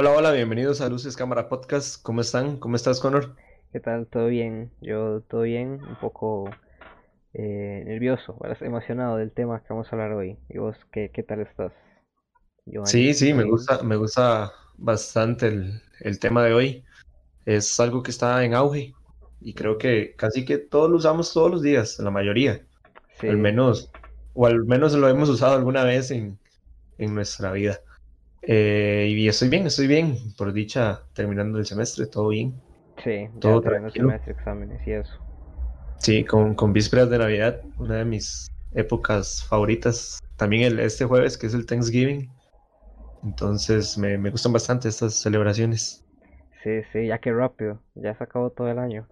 Hola, hola, bienvenidos a Luces Cámara Podcast. ¿Cómo están? ¿Cómo estás, Connor? ¿Qué tal? ¿Todo bien? Yo todo bien, un poco eh, nervioso, emocionado del tema que vamos a hablar hoy. ¿Y vos qué, qué tal estás? sí, sí, me gusta, me gusta bastante el, tema de hoy. Es algo que está en auge y creo que casi que todos lo usamos todos los días, la mayoría. Al menos, o al menos lo hemos usado alguna vez en, nuestra vida. Eh, y estoy bien, estoy bien. Por dicha, terminando el semestre, todo bien. Sí, todo tranquilo. exámenes y eso. Sí, con, con vísperas de Navidad, una de mis épocas favoritas. También el, este jueves, que es el Thanksgiving. Entonces me, me gustan bastante estas celebraciones. Sí, sí, ya que rápido, ya se acabó todo el año.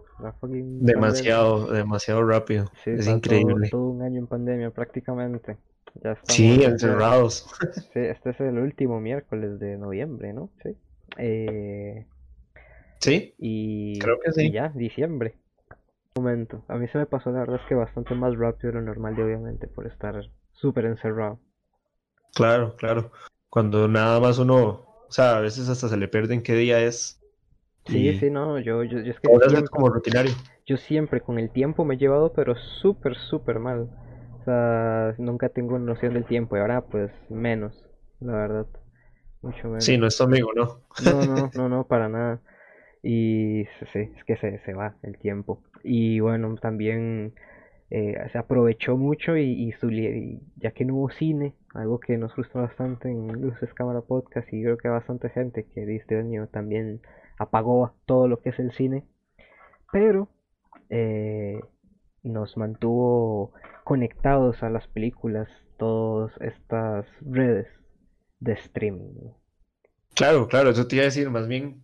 Demasiado, demasiado rápido. es increíble. Todo, un año en pandemia prácticamente. Ya sí, encerrados. Este es el último miércoles de noviembre, ¿no? Sí. Eh, sí. Y, creo que sí. ya, diciembre. Un momento. A mí se me pasó la verdad es que bastante más rápido de lo normal, de, obviamente, por estar súper encerrado. Claro, claro. Cuando nada más uno, o sea, a veces hasta se le pierde en qué día es. Sí, sí, no, yo, yo, es que siempre, como rutinario. Yo siempre con el tiempo me he llevado, pero súper, súper mal. Sea, nunca tengo noción del tiempo y ahora pues menos, la verdad. Mucho menos. Sí, no es tu amigo, ¿no? No, no, no, no, para nada. Y sí, es que se, se va el tiempo. Y bueno, también eh, se aprovechó mucho y, ya que no hubo cine, algo que nos frustró bastante en Luces Cámara Podcast y creo que bastante gente que este año también apagó todo lo que es el cine, pero eh, nos mantuvo conectados a las películas, todas estas redes de streaming. Claro, claro, eso te iba a decir, más bien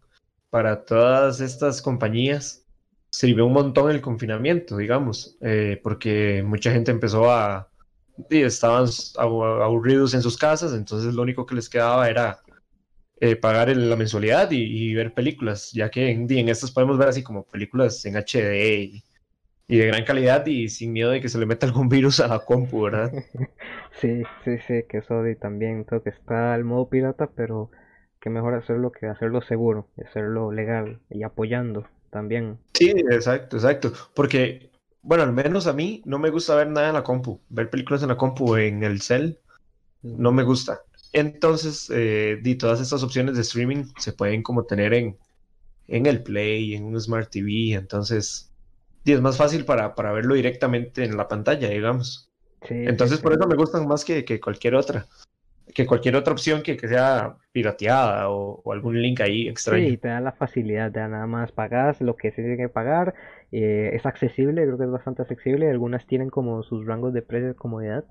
para todas estas compañías sirvió un montón el confinamiento, digamos, eh, porque mucha gente empezó a... estaban aburridos en sus casas, entonces lo único que les quedaba era eh, pagar la mensualidad y, ver películas, ya que en, en estas podemos ver así como películas en HD y, de gran calidad y sin miedo de que se le meta algún virus a la compu, ¿verdad? Sí, sí, sí, que eso también, creo que está el modo pirata, pero que mejor hacerlo que hacerlo seguro, hacerlo legal y apoyando también. Sí, exacto, exacto. Porque, bueno, al menos a mí no me gusta ver nada en la compu. Ver películas en la compu en el cel no me gusta. Entonces, eh, todas estas opciones de streaming se pueden como tener en, en el Play, en un Smart TV. Entonces, es más fácil para, para verlo directamente en la pantalla, digamos. Entonces, por eso me gustan más que, que cualquier otra que cualquier otra opción que, que sea pirateada o, algún link ahí extraño. Sí, te da la facilidad, te da nada más pagas lo que se tiene que pagar, eh, es accesible, creo que es bastante accesible, algunas tienen como sus rangos de precio de comodidad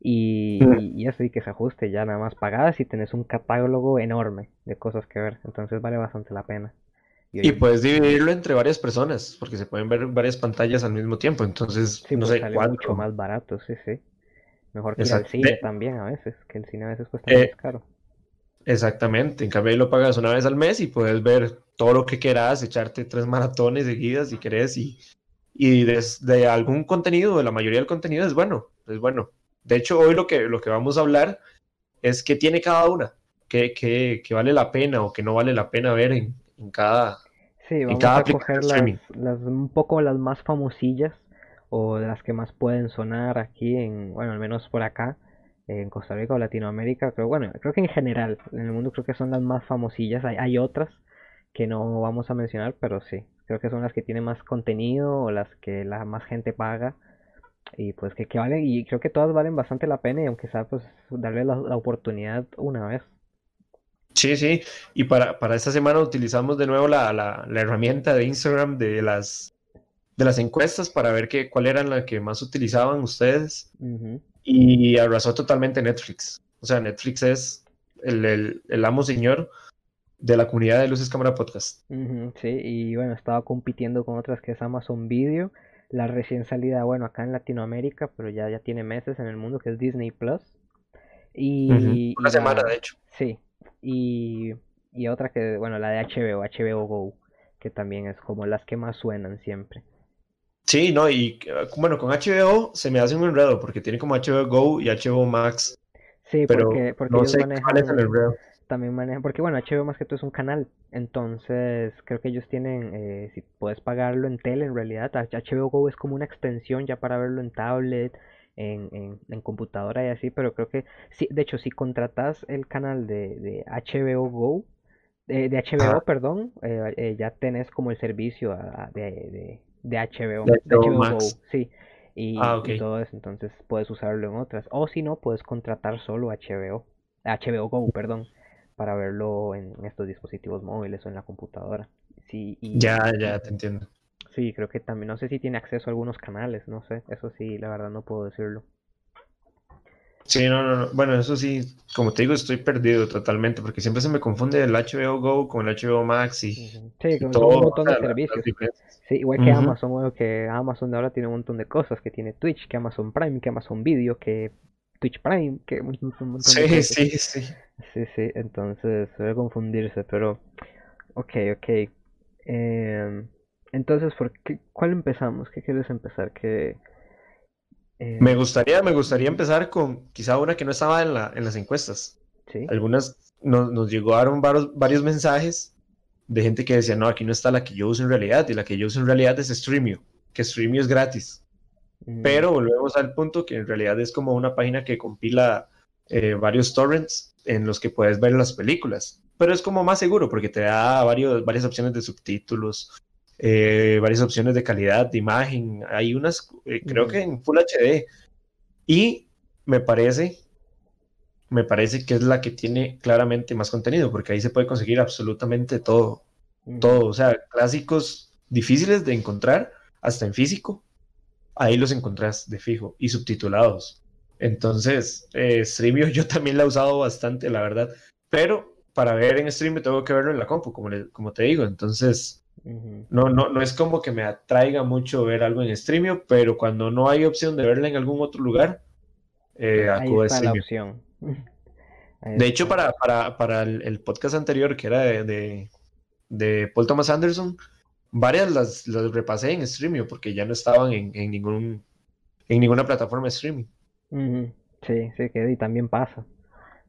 y, y y que se ajuste, ya nada más pagas y tenés un catálogo enorme de cosas que ver, entonces vale bastante la pena. Y, puedes dividirlo entre varias personas, porque se pueden ver varias pantallas al mismo tiempo, entonces no pues sé, sale mucho más barato, sí, sí. Mejor que el cine también a veces, que el cine a veces cuesta eh, más caro. Exactamente, en cambio ahí lo pagas una vez al mes y puedes ver todo lo que quieras, echarte tres maratones seguidas si querés y, y de algún contenido, de la mayoría del contenido es bueno, es bueno. De hecho, hoy lo que, lo que vamos a hablar es qué tiene cada una, qué, qué, qué vale la pena o qué no vale la pena ver en, en cada... Sí, vamos a coger las, un poco las más famosillas o de las que más pueden sonar aquí en, bueno, al menos por acá, en Costa Rica o Latinoamérica, pero bueno, creo que en general, en el mundo creo que son las más famosillas, hay, hay otras que no vamos a mencionar, pero sí, creo que son las que tienen más contenido o las que la más gente paga y pues que, que valen y creo que todas valen bastante la pena y aunque sea pues darle la, oportunidad una vez. Sí, sí, y para, para esta semana utilizamos de nuevo la, la, la herramienta de Instagram de las de las encuestas para ver qué, cuál era la que más utilizaban ustedes. Y arrasó totalmente Netflix. O sea, Netflix es el, el, amo señor de la comunidad de Luces Cámara Podcast. sí, y bueno, estaba compitiendo con otras que es Amazon Video. La recién salida, bueno, acá en Latinoamérica, pero ya, ya tiene meses en el mundo, que es Disney Plus. Y, Una semana, de hecho. Sí, y, y otra que, bueno, la de HBO, HBO Go, que también es como las que más suenan siempre. Sí, no, y bueno, con HBO se me hace un enredo porque tiene como HBO Go y HBO Max. Sí, pero porque, porque no ellos sé es el manejan, enredo. también manejan, porque bueno, HBO más que todo es un canal, entonces creo que ellos tienen, eh, si puedes pagarlo en tele en realidad, HBO Go es como una extensión ya para verlo en tablet, en, en, en computadora y así, pero creo que, sí, de hecho, si contratas el canal de, de HBO Go, de, de HBO, perdón, eh, eh, ya tenés como el servicio a- de, de, de HBO, de HBO Go, sí, Ah, y, y todo eso, entonces puedes usarlo en otras, o si no, puedes contratar solo HBO, HBO Go, perdón, para verlo en estos dispositivos móviles o en la computadora. Sí, y Ya, ya, te entiendo. Sí, creo que también, no sé si tiene acceso a algunos canales, no sé, eso sí, la verdad no puedo decirlo. Sí, no, no, no. Bueno, eso sí, como te digo, estoy perdido totalmente porque siempre se me confunde el HBO Go con el HBO Max y. Sí, y son un montón de servicios. Sí, igual que. Amazon, bueno, que Amazon ahora tiene un montón de cosas, que tiene Twitch, que Amazon Prime, que Amazon Video, que Twitch Prime, que un, montón de Sí, cosas. sí, sí. Sí, sí, entonces suele confundirse, pero ok, ok. Em, entonces, ¿por qué, cuál empezamos? ¿Qué quieres empezar? ¿Qué, Me em, gustaría, me gustaría empezar con quizá una que no estaba en la, en las encuestas. sí? Algunas nos, nos llegaron varios, varios mensajes de gente que decía, no, aquí no está la que yo uso en realidad, y la que yo uso en realidad es Streamio, que Streamio es gratis. Mm, Pero volvemos al punto que en realidad es como una página que compila eh, varios torrents en los que puedes ver las películas. Pero es como más seguro porque te da varios, varias opciones de subtítulos, eh, varias opciones de calidad de imagen. Hay unas, eh, creo que en Full HD. Y me parece, me parece que es la que tiene claramente más contenido porque ahí se puede conseguir absolutamente todo. Todo, o sea, clásicos difíciles de encontrar, hasta en físico ahí los encontrás de fijo y subtitulados. Entonces, eh, Streamio yo también la he usado bastante, la verdad, pero para ver en Streamio tengo que verlo en la compu, como, le- como te digo, entonces. No, no, no es como que me atraiga mucho ver algo en Streamio, pero cuando no hay opción de verla en algún otro lugar, eh, acudo a la Streamio. opción. Ahí De hecho, para, para, para el, el podcast anterior, que era de, de, de Paul Thomas Anderson, varias las, las repasé en Streamio porque ya no estaban en, en ningún, en ninguna plataforma de streaming. Sí, sí, que y también pasa.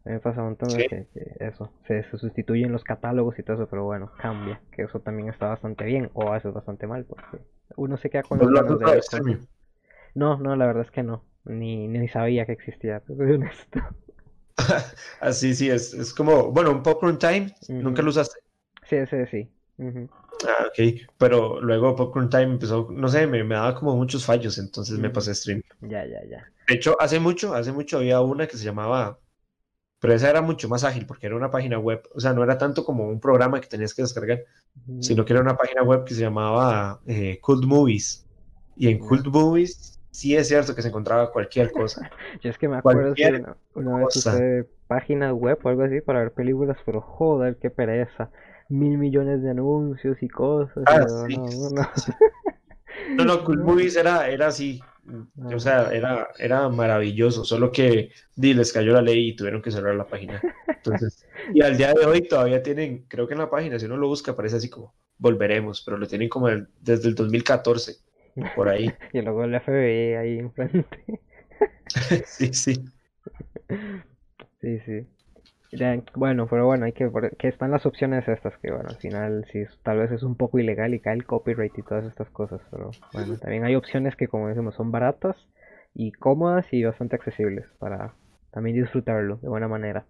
A mí me pasa un montón Sí. de que, que eso, se, se sustituyen los catálogos y todo eso, pero bueno, cambia, que eso también está bastante bien, o a veces bastante mal, porque uno se queda con ¿Vos las lo has ganas de? No, no, la verdad es que no, ni, ni sabía que existía, te soy honesto. Así sí, es, es como, bueno, un Popcorn Time, nunca lo usaste. Sí, sí, sí. Ah, ok, pero luego Popcorn Time empezó, no sé, me, me daba como muchos fallos, entonces me pasé a streaming. Ya, ya, ya. De hecho, hace mucho, hace mucho había una que se llamaba, pero esa era mucho más ágil porque era una página web, o sea, no era tanto como un programa que tenías que descargar, sino que era una página web que se llamaba eh, Cult Movies. Y en. Cult Movies sí es cierto que se encontraba cualquier cosa, Yo es que me acuerdo que una, una vez usé páginas web o algo así para ver películas, pero joder, qué pereza. Mil millones de anuncios y cosas, Ah, sí, no, no. No, Movies era, era así, o sea, era, era maravilloso, solo que di, les cayó la ley y tuvieron que cerrar la página. Entonces, y al día de hoy todavía tienen, creo que en la página, si uno lo busca, aparece así como, volveremos, pero lo tienen como el- desde el 2014, por ahí. Y luego el FBI ahí enfrente. Sí, sí. Sí, sí. Bueno, pero bueno, hay que, que están las opciones estas, que bueno, al final sí, tal vez es un poco ilegal y cae el copyright y todas estas cosas, pero bueno, también hay opciones que como decimos son baratas y cómodas y bastante accesibles para también disfrutarlo de buena manera.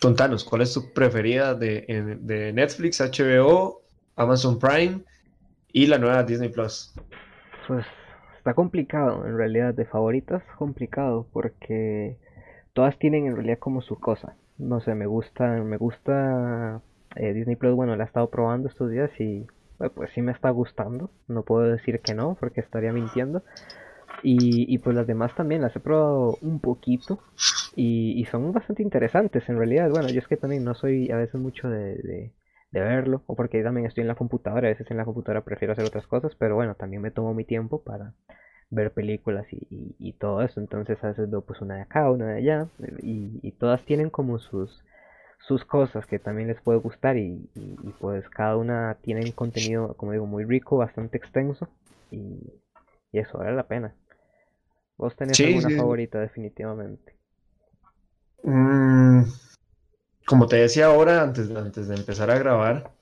Contanos, ¿cuál es tu preferida de, de Netflix, HBO, Amazon Prime y la nueva Disney Plus? Pues está complicado, en realidad, de favoritas, complicado, porque todas tienen en realidad como su cosa. No sé, me gusta, me gusta eh, Disney Plus, bueno, la he estado probando estos días y eh, pues sí me está gustando. No puedo decir que no, porque estaría mintiendo. Y, pues las demás también las he probado un poquito y, son bastante interesantes en realidad. Bueno, yo es que también no soy a veces mucho de, de verlo, o porque también estoy en la computadora, a veces en la computadora prefiero hacer otras cosas, pero bueno, también me tomo mi tiempo para ver películas y, y, y todo eso. Entonces a veces veo pues una de acá, una de allá, y, y todas tienen como sus, sus cosas que también les puede gustar y, pues cada una tiene un contenido, como digo, muy rico, bastante extenso y, y eso vale la pena. ¿Vos tenés Sí, alguna sí, favorita definitivamente? como te decía ahora, antes, antes de empezar a grabar,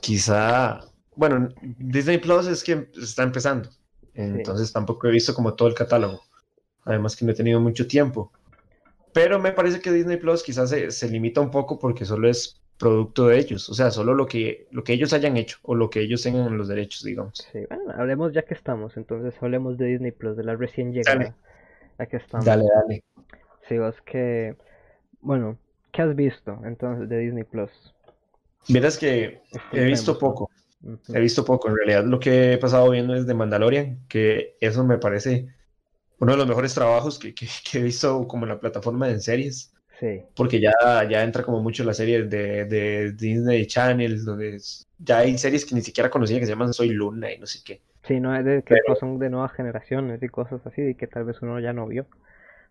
quizá, bueno, Disney Plus es que está empezando, entonces tampoco he visto como todo el catálogo, además que no he tenido mucho tiempo. Pero me parece que Disney Plus quizás se, se limita un poco porque solo es producto de ellos, o sea, solo lo que, lo que ellos hayan hecho o lo que ellos tengan en los derechos, digamos. Sí, bueno, hablemos ya que estamos, entonces hablemos de Disney Plus, de la recién llegada. Dale. Ya que estamos. Dale, dale. Sí, es que, bueno, ¿qué has visto entonces de Disney Plus? Miras que he visto poco, he visto poco, en realidad lo que he pasado viendo es de Mandalorian, que eso me parece uno de los mejores trabajos que, que, que he visto como en la plataforma de series. Sí. Porque ya, ya entra como mucho la serie de, de Disney Channel, donde es- ya hay series que ni siquiera conocía que se llaman Soy Luna y no sé qué. Sí, no es de que Pero- son de nuevas generaciones y cosas así, y que tal vez uno ya no vio,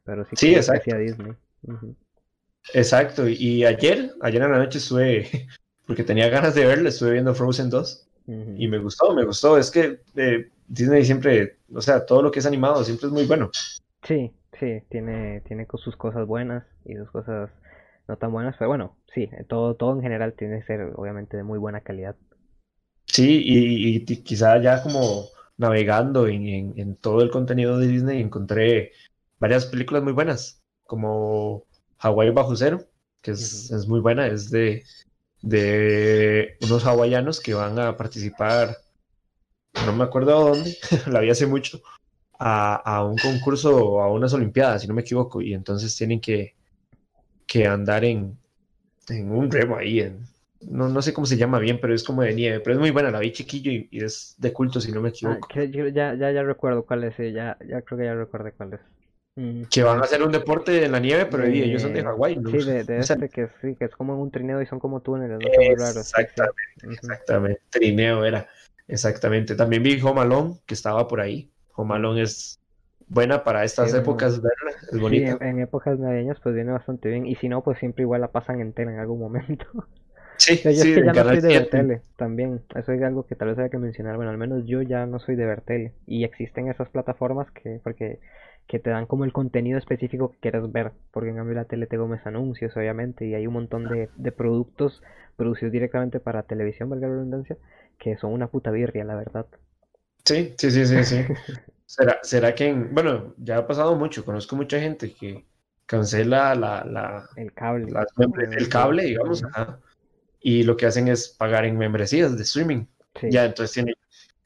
pero sí Sí, que exacto. hacía Disney. Ujú. Exacto, y, y ayer, ayer en la noche estuve, porque tenía ganas de verla, estuve viendo Frozen 2 Ujú. y me gustó, me gustó. Es que eh, Disney siempre, o sea, todo lo que es animado siempre es muy bueno. Sí, sí, tiene, tiene sus cosas buenas y sus cosas no tan buenas, pero bueno, sí, todo, todo en general tiene que ser obviamente de muy buena calidad. Sí, y, y quizá ya como navegando en, en- en todo el contenido de Disney encontré varias películas muy buenas, como Hawái Bajo Cero, que es, es muy buena, es de, de unos hawaianos que van a participar, no me acuerdo a dónde, la vi hace mucho, a, a un concurso, a unas olimpiadas, si no me equivoco, y entonces tienen que, que andar en, en un remo ahí, en, no, no sé cómo se llama bien, pero es como de nieve, pero es muy buena, la vi chiquillo y, y es de culto, si no me Ah, equivoco. ya, ya, ya recuerdo cuál es, ya, ya creo que ya recuerdo cuál es. Que van a hacer un deporte en la nieve, pero y ellos son de Hawái, ¿no? Sí, de, de este que, sí, que es como en un trineo y son como túneles, no raros. sí, sí. Exactamente, Ujú. exactamente. Trineo era. Exactamente. También vi Home Alone, que estaba por ahí. Home Alone es buena para estas Sí, bueno. épocas verla, es Sí, bonita. en, en épocas navideñas pues viene bastante bien. Y si no, pues siempre igual la pasan entera en algún momento. Sí, Pero yo sí, es que ya no soy de ver 7. tele también. Eso es algo que tal vez haya que mencionar. Bueno, al menos yo ya no soy de ver tele. Y existen esas plataformas que, porque, que te dan como el contenido específico que quieres ver. Porque en cambio la tele te comes anuncios, obviamente. Y hay un montón de, de productos producidos directamente para televisión, valga la redundancia, que son una puta birria, la verdad. Sí, sí, sí, sí, sí. ¿Será, será que en- bueno, ya ha pasado mucho, conozco mucha gente que cancela la, la, El cable. membres- el cable, digamos, ajá, y lo que hacen es pagar en membresías de streaming. Sí. Ya, entonces tienen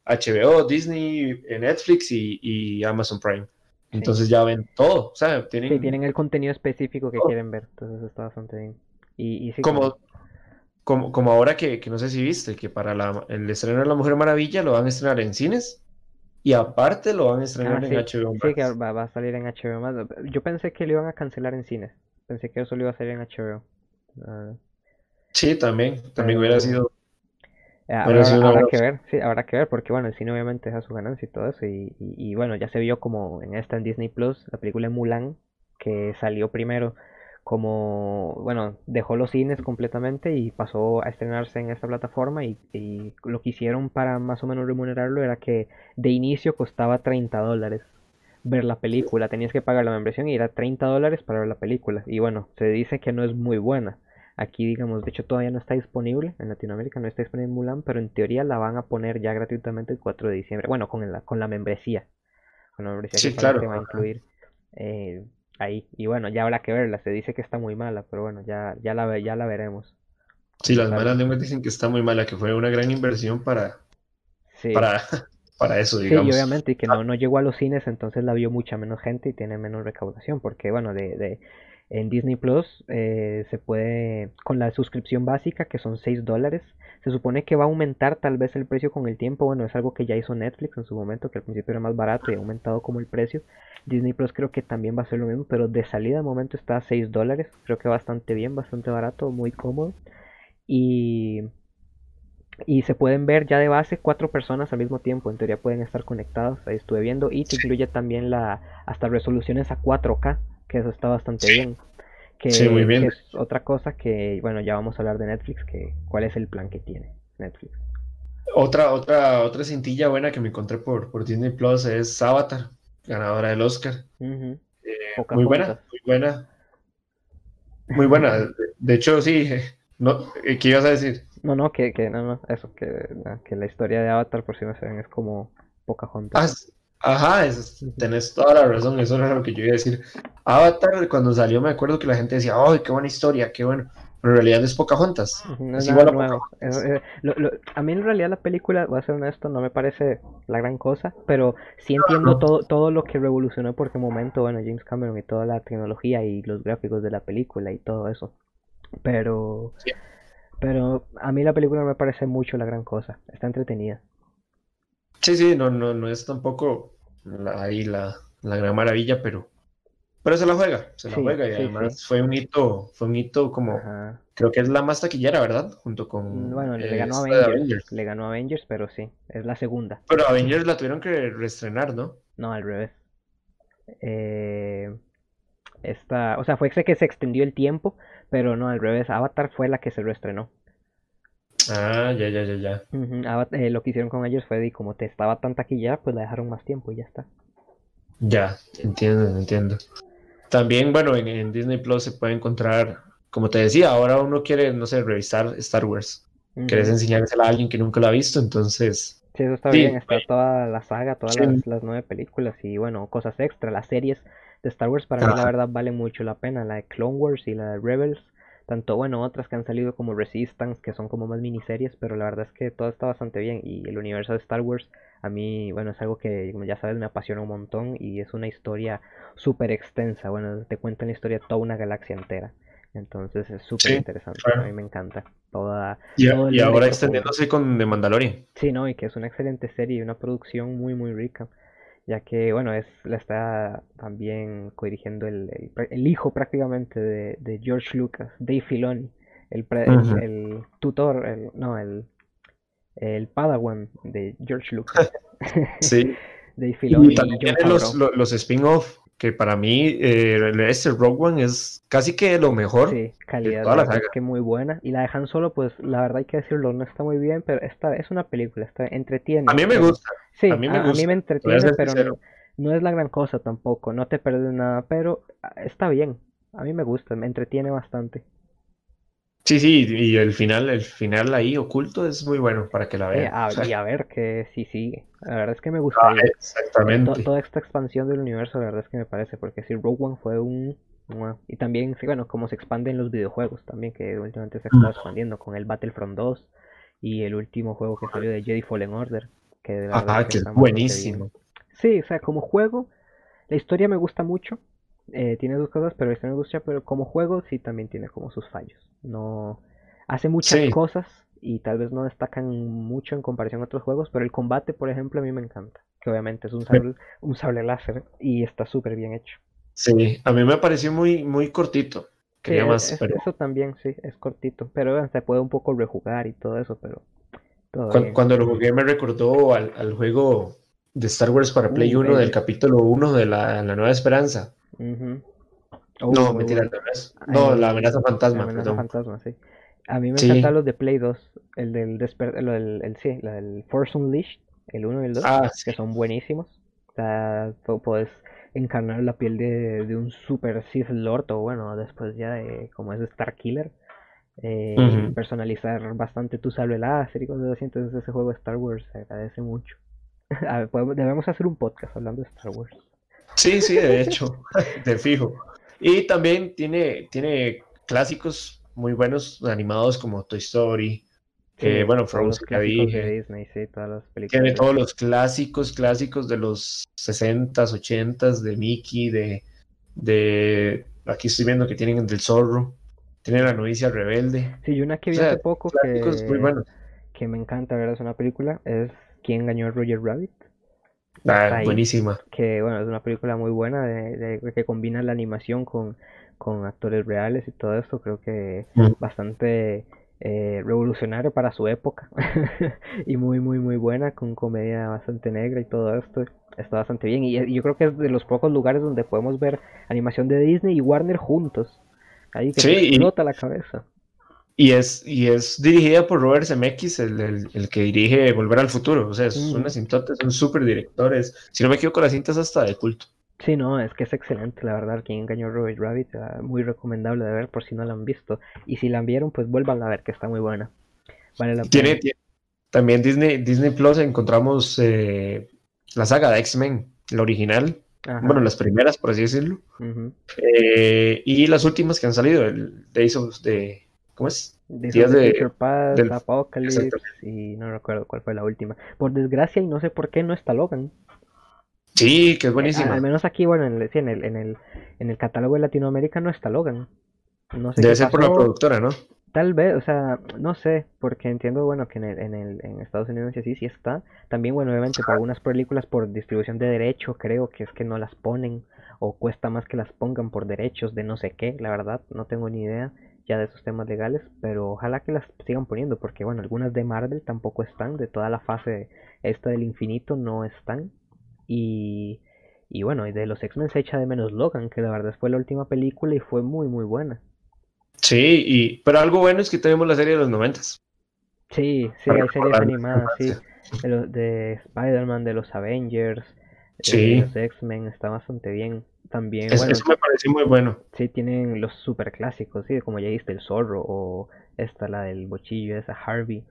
HBO, Disney, eh, Netflix y, y Amazon Prime. Entonces ya ven todo, o sea, tienen, Sí, tienen el contenido específico que quieren ver. Entonces está bastante bien. Y, y sí, como, como, como ahora que, que no sé si viste, que para la, el estreno de La Mujer Maravilla lo van a estrenar en cines y aparte lo van a estrenar Ah, en HBO sí, que Max. va, va a salir en HBO más. Yo pensé que lo iban a cancelar en cines. Pensé que eso lo iba a salir en HBO. Ah, Sí, también, también hubiera sido, Bueno, habrá, que ver, sí, habrá que ver, porque bueno, el cine obviamente deja su ganancia y todo eso. Y, y, y bueno, ya se vio como en esta en Disney Plus, la película Mulan, que salió primero como, bueno, dejó los cines completamente y pasó a estrenarse en esta plataforma y, y lo que hicieron para más o menos remunerarlo era que de inicio costaba 30 dólares ver la película, tenías que pagar la membresía y era 30 dólares para ver la película. Y bueno, se dice que no es muy buena. Aquí, digamos, de hecho todavía no está disponible en Latinoamérica, no está disponible en Mulan, pero en teoría la van a poner ya gratuitamente el 4 de diciembre. Bueno, con la, con la membresía. Con la membresía Sí, que claro, va a incluir eh, ahí. Y bueno, ya habrá que verla. Se dice que está muy mala, pero bueno, ya, ya, la, ya la veremos. sí, las malas lenguas dicen que está muy mala, que fue una gran inversión para, Sí. para, para eso, Sí, y digamos. obviamente y que no, no llegó a los cines, entonces la vio mucha menos gente y tiene menos recaudación, porque bueno, de, de en Disney Plus eh, se puede, con la suscripción básica, que son 6 dólares, se supone que va a aumentar tal vez el precio con el tiempo, bueno, es algo que ya hizo Netflix en su momento, que al principio era más barato y ha aumentado como el precio. Disney Plus creo que también va a ser lo mismo, pero de salida de momento está a 6 dólares, creo que bastante bien, bastante barato, muy cómodo. Y y se pueden ver ya de base cuatro personas al mismo tiempo. En teoría pueden estar conectados. Ahí estuve viendo. Y te incluye también la hasta resoluciones a 4K. Que eso está bastante Sí. bien. Que, Sí, muy bien. que es otra cosa que, bueno, ya vamos a hablar de Netflix. Que, ¿Cuál es el plan que tiene Netflix? Otra, otra, otra cintilla buena que me encontré por, por Disney Plus es Avatar, ganadora del Oscar. Eh, muy buena, muy buena. Muy buena. de hecho, sí. No, ¿Qué ibas a decir? No, no, que, que no, no, eso, que, que la historia de Avatar, por si no se ven, es como Pocahontas. Ah, ajá, es, tenés toda la razón, eso era lo que yo iba a decir. Avatar, cuando salió, me acuerdo que la gente decía, ¡ay, qué buena historia, qué bueno! Pero en realidad es Pocahontas. No es, igual nuevo. a mí en realidad la película, voy a ser honesto, no me parece la gran cosa, pero sí entiendo todo, todo lo que revolucionó por qué momento, bueno, James Cameron y toda la tecnología y los gráficos de la película y todo eso. Pero, pero a mí la película no me parece mucho la gran cosa, está entretenida. Sí, sí, no, no, no es tampoco ahí la, la gran maravilla, pero pero se la juega, se la juega y además fue un hito, fue un hito como, creo que es la más taquillera, ¿verdad? Junto con... Bueno, le ganó a Avengers, le ganó a Avengers, pero sí, es la segunda. Pero Avengers la tuvieron que reestrenar, ¿no? No, al revés. Eh, esta, o sea, fue que se extendió el tiempo, pero no, al revés, Avatar fue la que se reestrenó. Ah, ya, ya, ya, ya. Eh, lo que hicieron con ellos fue, y como te estaba tan taquillera, pues la dejaron más tiempo y ya está. Ya, entiendo, entiendo. También, bueno, en, Disney Plus se puede encontrar, como te decía, ahora uno quiere, no sé, revisar Star Wars. Quieres enseñársela a alguien que nunca lo ha visto, entonces... Sí, eso está bien, está toda la saga, todas las, nueve películas y bueno, cosas extra, las series de Star Wars para mí la verdad vale mucho la pena, la de Clone Wars y la de Rebels, tanto bueno, otras que han salido como Resistance, que son como más miniseries, pero la verdad es que todo está bastante bien y el universo de Star Wars a mí, bueno, es algo que, como ya sabes, me apasiona un montón y es una historia súper extensa. Bueno, te cuentan la historia de toda una galaxia entera. Entonces es súper interesante. A mí me encanta. Toda, y, ahora extendiéndose con The Mandalorian. Sí, no, y que es una excelente serie y una producción muy, muy rica. Ya que, bueno, es la está también dirigiendo el, el, hijo prácticamente de, de, George Lucas, Dave Filoni, el, el, tutor, el, no, el, el Padawan de George Lucas. sí. de y también tiene los, los, spin-off, que para mí eh, este Rogue One es casi que lo mejor. Sí, calidad de la que muy buena. Y la dejan Solo, pues la verdad hay que decirlo, no está muy bien, pero esta es una película, está entretiene. A mí me gusta. Sí, a mí me, gusta. entretiene, pero no, es la gran cosa tampoco, no te pierdes nada, pero está bien. A mí me gusta, me entretiene bastante. Sí, sí, y el final, el final ahí oculto es muy bueno para que la vean. y a ver que sí sigue. La verdad es que me gusta. Ah, exactamente. toda esta expansión del universo, la verdad es que me parece, porque si Rogue One fue un... Y también, sí, bueno, como se expanden los videojuegos también, que últimamente se está expandiendo con el Battlefront 2 y el último juego que salió de Jedi Fallen Order. Que de Ajá, que es buenísimo. Sí, o sea, como juego, la historia me gusta mucho. Eh, tiene dos cosas, pero esta me gusta, pero como juego sí también tiene como sus fallos. No hace muchas cosas y tal vez no destacan mucho en comparación a otros juegos, pero el combate, por ejemplo, a mí me encanta. Que obviamente es un sable, un sable láser y está súper bien hecho. Sí, a mí me pareció muy, muy cortito. más, Eso también, sí, es cortito. Pero se puede un poco rejugar y todo eso, pero. Cuando, lo jugué me recordó al, juego de Star Wars para Play 1 uh, del capítulo 1 de la, la Nueva Esperanza no, mentira, no, la amenaza fantasma. La amenaza fantasma, sí. A mí me encantan los de Play 2, el del, desper el, el, sí, el Force Unleashed, el 1 y el 2, ah, que son buenísimos. O sea, puedes encarnar la piel de, de, un super Sith Lord, o bueno, después ya de como es Star Killer. Eh, Personalizar bastante tu sable láser y cosas así. Entonces, ese juego de Star Wars se agradece mucho. A ver, debemos hacer un podcast hablando de Star Wars. Sí, sí, de hecho, de fijo. Y también tiene, tiene clásicos muy buenos animados como Toy Story, que bueno, Frozen que dije. Disney, sí, todas las películas. Tiene todos los clásicos, clásicos de los 60s, 80s, de Mickey, de, de... Aquí estoy viendo que tienen del Zorro, tiene La novicia rebelde. Sí, y una que vi hace poco que, muy que me encanta, ver Es una película, es ¿Quién engañó a Roger Rabbit? Ah, buenísima. Que bueno, es una película muy buena de, que combina la animación con, actores reales y todo esto. Creo que mm. bastante eh, revolucionario para su época y muy, muy, muy buena, con comedia bastante negra y todo esto. Está bastante bien. Y, yo creo que es de los pocos lugares donde podemos ver animación de Disney y Warner juntos. Ahí que se explota la cabeza. Y es, y es dirigida por Robert Zemeckis, el, el, que dirige Volver al Futuro. O sea, es mm. una cintota, son súper directores. Si no me equivoco, la cinta es hasta de culto. Sí, no, es que es excelente, la verdad. Quien engañó a Robert Rabbit, muy recomendable de ver por si no la han visto. Y si la vieron, pues vuelvan a ver, que está muy buena. Vale la tiene, pena. Tiene, también Disney, Disney Plus encontramos eh, la saga de X-Men, la original. Bueno, las primeras, por así decirlo. eh, y las últimas que han salido, el Days of de. ¿Cómo es? Días de, del... Apocalypse, y no recuerdo cuál fue la última. Por desgracia, y no sé por qué no está Logan. Sí, que es buenísimo. Al menos aquí, bueno, en el, en el, en el, en el catálogo de Latinoamérica no está Logan. No sé Debe ser por la productora, ¿no? Tal vez, o sea, no sé, porque entiendo, bueno, que en, el, en, el, en Estados Unidos sí, sí está. También, bueno, obviamente, para algunas películas por distribución de derechos, creo que es que no las ponen, o cuesta más que las pongan por derechos de no sé qué, la verdad, no tengo ni idea ya de esos temas legales, pero ojalá que las sigan poniendo, porque, bueno, algunas de Marvel tampoco están, de toda la fase esta del infinito no están, y, y bueno, de los X-Men se echa de menos Logan, que la verdad fue la última película y fue muy, muy buena. Sí, y, pero algo bueno es que tenemos la serie de los noventas. Sí, sí, hay series animadas, sí. De, de Spider-Man, de los Avengers, sí. de los X-Men, está bastante bien. También, bueno, eso me pareció muy bueno. Sí, tienen los super clásicos, sí, como ya viste, el zorro, o esta, la del bochillo, esa Harvey.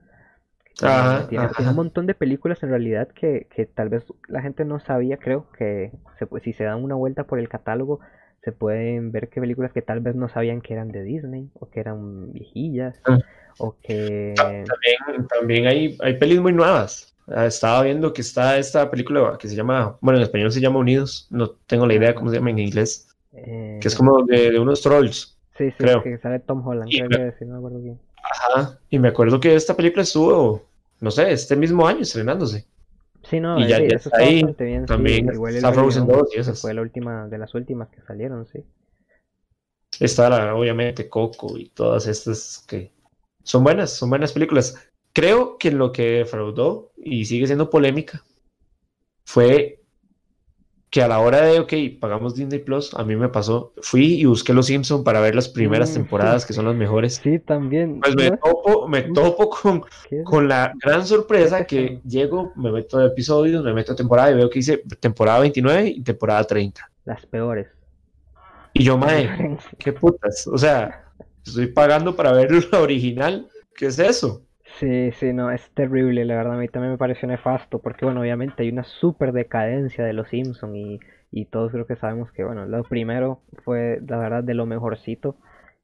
Ajá, tiene, ajá. un montón de películas en realidad que, que tal vez la gente no sabía, creo que se, si se dan una vuelta por el catálogo se pueden ver que películas que tal vez no sabían que eran de Disney o que eran viejillas Ah. o que También, también hay, hay pelis muy nuevas. Ah, Estaba viendo que está esta película que se llama, bueno, en español se llama Unidos, no tengo la idea cómo se llama en inglés, eh, que es como de, de unos trolls. sí, sí, creo. que sale Tom Holland, Y creo me- que sí, no me acuerdo bien. Ajá, y me acuerdo que esta película estuvo, no sé, este mismo año estrenándose. Sí, no, Y ya- sí, ya eso está ahí. bastante bien, sí, También igual está Frozen León, 2 y esas. fue la última, de las últimas que salieron, sí. Está la- obviamente Coco y todas estas que son buenas, son buenas películas. Creo que lo que defraudó y sigue siendo polémica fue que a la hora de, ok, pagamos Disney Plus, a mí me pasó, fui y busqué Los Simpson para ver las primeras Mm, temporadas que son las mejores. Sí, también. Pues me topo, me topo con, con la gran sorpresa que llego, me meto a episodios, me meto a temporada y veo que hice temporada 29 y temporada 30. Las peores. Y yo, mae, qué putas. O sea, estoy pagando para ver la original. ¿Qué es eso? Sí, sí, no, es terrible, la verdad, a mí también me pareció nefasto, porque bueno, obviamente hay una súper decadencia de los Simpson y, y todos creo que sabemos que, bueno, lo primero fue, la verdad, de lo mejorcito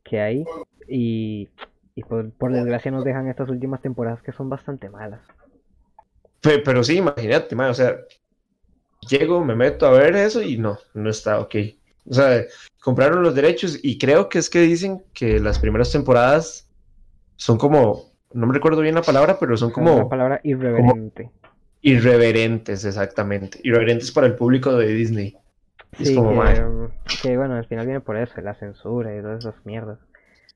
que hay y, y por, por desgracia nos dejan estas últimas temporadas que son bastante malas. Pe- Pero, sí, imagínate, o sea, llego, me meto a ver eso y no, no está ok. O sea, compraron los derechos y creo que es que dicen que las primeras temporadas son como, no me recuerdo bien la palabra, pero son La como palabra irreverente. irreverentes, exactamente. Irreverentes para el público de Disney. Es Sí, como, que, um, que, bueno, al final viene por eso, la censura y todas esas mierdas.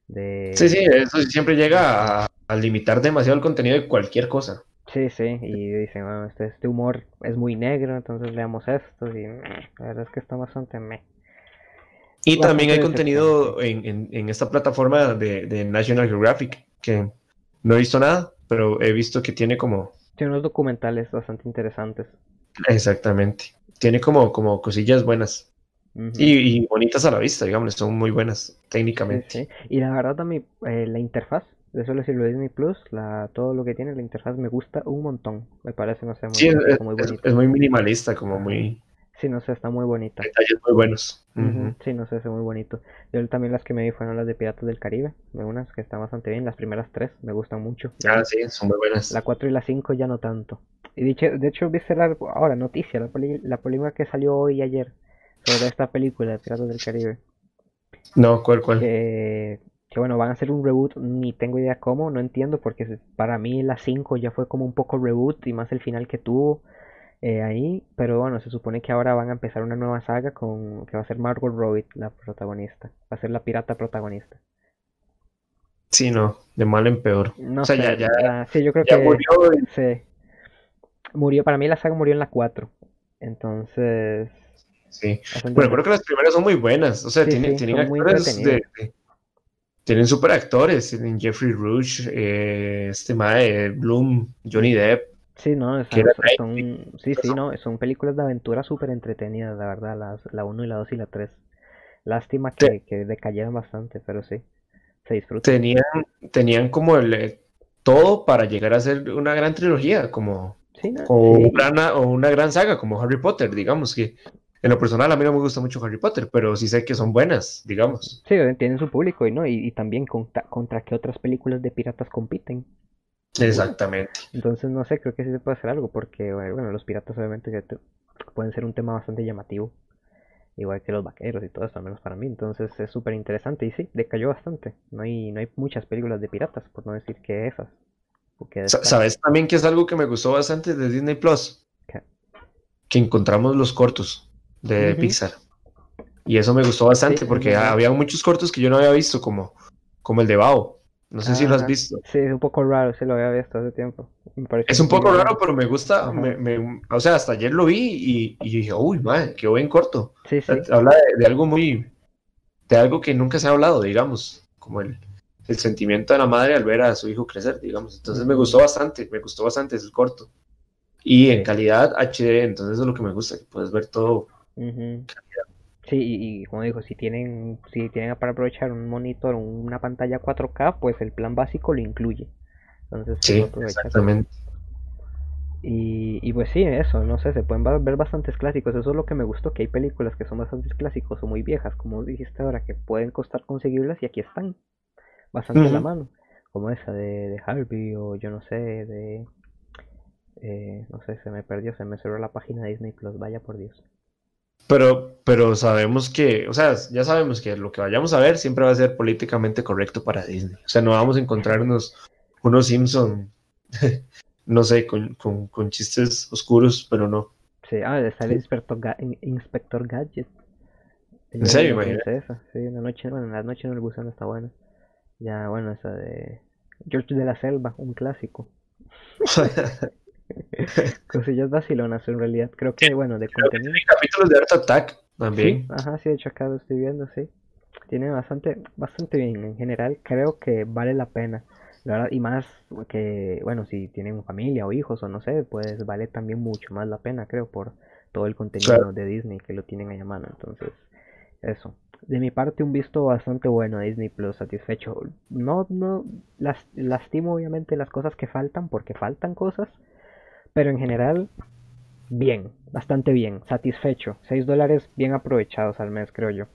De... Sí, sí, eso siempre llega a, a limitar demasiado el contenido de cualquier cosa. Sí, sí, y dicen, bueno, este, este humor es muy negro, entonces leamos esto, y mm, la verdad es que está bastante meh. Y Bastante también hay contenido en, en- en esta plataforma de, de National Geographic, que no he visto nada, pero he visto que tiene como, Tiene unos documentales bastante interesantes. exactamente, tiene como, como cosillas buenas y, y bonitas a la vista, digamos, son muy buenas técnicamente. sí. Y la verdad también, eh, la interfaz, de suelo decirlo Disney Plus, la, todo lo que tiene la interfaz me gusta un montón. Me parece, no sé, muy, Sí, es, muy es muy minimalista, como muy, Sí, no sé, está muy bonita. detalles muy buenos. Sí, no sé, es muy bonito. Yo también las que me vi fueron las de Piratas del Caribe, de unas que están bastante bien, las primeras tres me gustan mucho. Ah, sí, son muy buenas. La 4 y la 5 ya no tanto. Y dicho, de hecho, viste la, ahora noticia, la, poli- la polémica que salió hoy y ayer sobre esta película de Piratas del Caribe. No, ¿cuál, cuál? Que, que bueno, van a hacer un reboot, ni tengo idea cómo, no entiendo, porque para mí la 5 ya fue como un poco reboot y más el final que tuvo eh, ahí. Pero bueno, se supone que ahora van a empezar una nueva saga con que va a ser Margot Robbie la protagonista. Va a ser la pirata protagonista. Sí, no, de mal en peor. No O sea, sé, ya- ya- ah, sí, yo creo Ya que murió sí. Murió, para mí la saga murió en la 4. Entonces, Sí. Bueno, creo que las primeras son muy buenas. O sea, Sí, tienen, sí, tienen actores de, Tienen super actores. Tienen Jeffrey Rush, eh, este mae, Bloom, Johnny Depp. Sí, no, era son, sí, sí, no, son películas de aventura súper entretenidas, la verdad, las, la 1 y la 2 y la 3. Lástima que, que decayeron bastante, pero sí, se disfrutan. Tenían, tenían como el, eh, todo para llegar a ser una gran trilogía, como, o, Una, o una gran saga, como Harry Potter, digamos que en lo personal a mí no me gusta mucho Harry Potter, pero sí sé que son buenas, digamos. Sí, tienen su público y no y, también contra, contra qué otras películas de piratas compiten. Exactamente. Entonces, no sé, creo que sí se puede hacer algo, porque, bueno, los piratas obviamente pueden ser un tema bastante llamativo, igual que los vaqueros y todo eso, al menos para mí. Entonces, es súper interesante y sí, decayó bastante. No hay, no hay muchas películas de piratas, por no decir que esas. ¿Sabes también que es algo que me gustó bastante de Disney Plus? Que encontramos los cortos de Pixar. Y eso me gustó bastante porque había muchos cortos que yo no había visto, como, como el de Bao. No sé si lo has visto. Sí, es un poco raro, sí lo había visto hace tiempo. es un poco raro, pero me gusta. o sea, hasta ayer lo vi y, dije, uy, madre, qué buen corto. Sí, sí. Habla de, algo muy. de algo que nunca se ha hablado, digamos. Como el, el sentimiento de la madre al ver a su hijo crecer, digamos. Entonces me gustó bastante, me gustó bastante ese corto. Y en calidad HD, entonces eso es lo que me gusta, que puedes ver todo. Sí, y, como digo, si tienen, si tienen para aprovechar un monitor o una pantalla 4K, pues el plan básico lo incluye. Entonces, sí, exactamente. Y, y, pues sí, eso, no sé, se pueden ver bastantes clásicos. Eso es lo que me gustó, que hay películas que son bastantes clásicos o muy viejas, como dijiste ahora, que pueden costar conseguirlas y aquí están, bastante a la mano. Como esa de, de, Harvey o yo no sé, de... Eh, no sé, se me perdió, se me cerró la página de Disney Plus, vaya por Dios. Pero, pero sabemos que, o sea, ya sabemos que lo que vayamos a ver siempre va a ser políticamente correcto para Disney. O sea, no vamos a encontrar unos, unos Simpson, no sé, con, con, con, chistes oscuros, pero no. Sí, ah, está el inspector, inspector Gadget. ¿En serio, imagínate? Sí, en la noche, bueno, en la noche no el gusano está bueno. Ya, bueno, esa de George de la Selva, un clásico. Cosillas vacilonas en realidad. Creo que, bueno, de contenido. Tiene capítulos de Art Attack también. Sí, ajá, sí, de hecho acá lo estoy viendo, sí. Tiene bastante, bastante bien. En general, creo que vale la pena. La verdad, y más que, bueno, si tienen familia o hijos o no sé, pues vale también mucho más la pena, creo, por todo el contenido de Disney que lo tienen ahí a mano. Entonces, eso. De mi parte, un visto bastante bueno a Disney Plus, satisfecho. No, no, las, lastimo obviamente las cosas que faltan, porque faltan cosas pero en general, bien, bastante bien, satisfecho. 6 dólares bien aprovechados al mes, creo yo.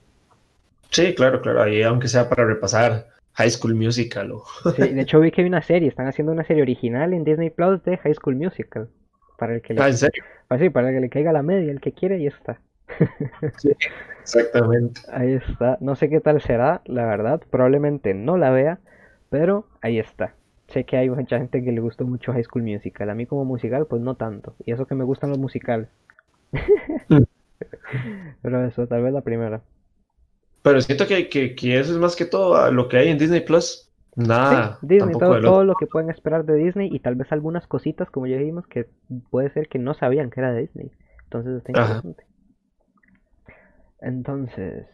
Sí, claro, claro, ahí aunque sea para repasar High School Musical. O... Sí, de hecho vi que hay una serie, están haciendo una serie original en Disney Plus de High School Musical. Para el que le... Ah, ¿en serio? Ah, sí, para el que le caiga la media, el que quiere, y está. Sí, exactamente. Ahí está. No sé qué tal será, la verdad. Probablemente no la vea, pero ahí está sé que hay mucha gente que le gustó mucho High School Musical. A mí como musical, pues no tanto. Y eso que me gustan los musicales. Mm. Pero eso, tal vez la primera. Pero siento que, que, eso es más que todo lo que hay en Disney Plus. Nada. Disney, todo, todo, lo que pueden esperar de Disney y tal vez algunas cositas, como ya dijimos, que puede ser que no sabían que era de Disney. Entonces está interesante. Entonces.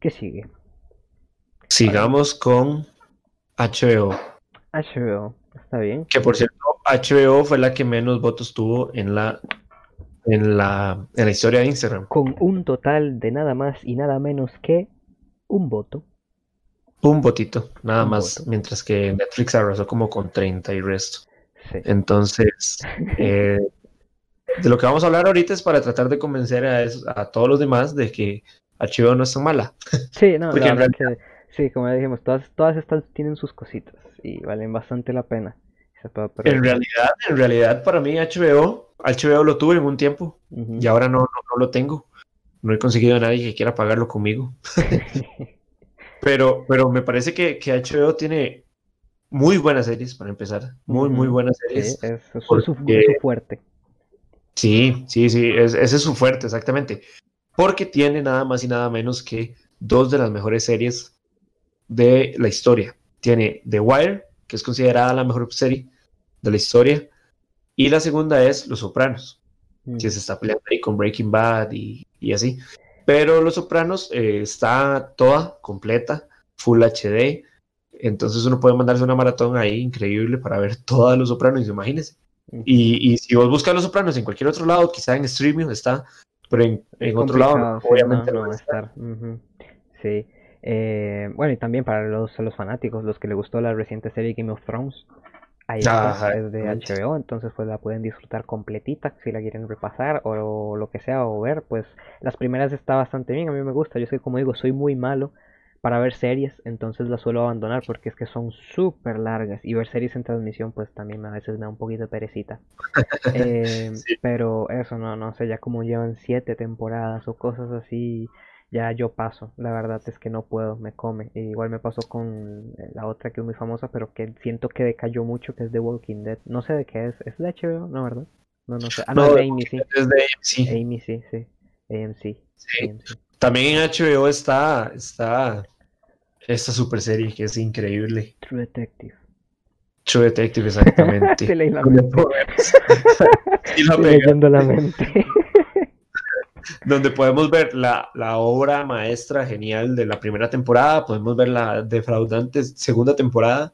¿Qué sigue? Sigamos con HBO. HBO, está bien. Que por cierto, HBO fue la que menos votos tuvo en la en la, en la historia de Instagram. Con un total de nada más y nada menos que un voto. Un votito, nada más, mientras que Netflix arrasó como con 30 y resto. Entonces, eh, de lo que vamos a hablar ahorita es para tratar de convencer a, a todos los demás de que HBO no es tan mala. Sí, no, Porque en realidad, Sí, como ya dijimos, todas, todas estas tienen sus cositas y valen bastante la pena. En realidad, en realidad para mí HBO, HBO lo tuve en un tiempo y ahora no, no, lo tengo. No he conseguido a nadie que quiera pagarlo conmigo. pero, pero me parece que, que, HBO tiene muy buenas series para empezar. Muy, muy buenas series. Sí, es, su, fuerte. Sí, sí, sí, ese es su fuerte, exactamente. Porque tiene nada más y nada menos que dos de las mejores series de la historia. Tiene The Wire, que es considerada la mejor serie de la historia, y la segunda es Los Sopranos, mm. que se está peleando ahí con Breaking Bad y, así. Pero Los Sopranos eh, está toda completa, Full HD, Entonces uno puede mandarse una maratón ahí increíble para ver todos los sopranos, imagínense. Y, y si vos buscas los sopranos en cualquier otro lado, quizá en streaming está, pero en, en otro lado obviamente no, va a estar. Sí. Eh, bueno, y también para los, los fanáticos, los que les gustó la reciente serie Game of Thrones, ahí está, es de HBO, entonces pues la pueden disfrutar completita si la quieren repasar o, lo que sea o ver, pues las primeras está bastante bien, a mí me gusta, yo sé como digo, soy muy malo para ver series, entonces las suelo abandonar porque es que son súper largas y ver series en transmisión pues también a veces me da un poquito de perecita. Eh, pero eso, no, no sé, ya como llevan siete temporadas o cosas así, ya yo paso. La verdad es que no puedo, me come. igual me pasó con eh, la otra que es muy famosa, pero que siento que decayó mucho, que es The Walking Dead. No sé de qué es. ¿Es de HBO? No, ¿verdad? No, no sé. Ah, no, es de AMC. Es de AMC. AMC, sí. AMC. Sí. También en HBO está, está esta super serie que es increíble. True Detective. True Detective, exactamente. Se leí la mente. leyendo la mente donde podemos ver la, la, obra maestra genial de la primera temporada, podemos ver la defraudante segunda temporada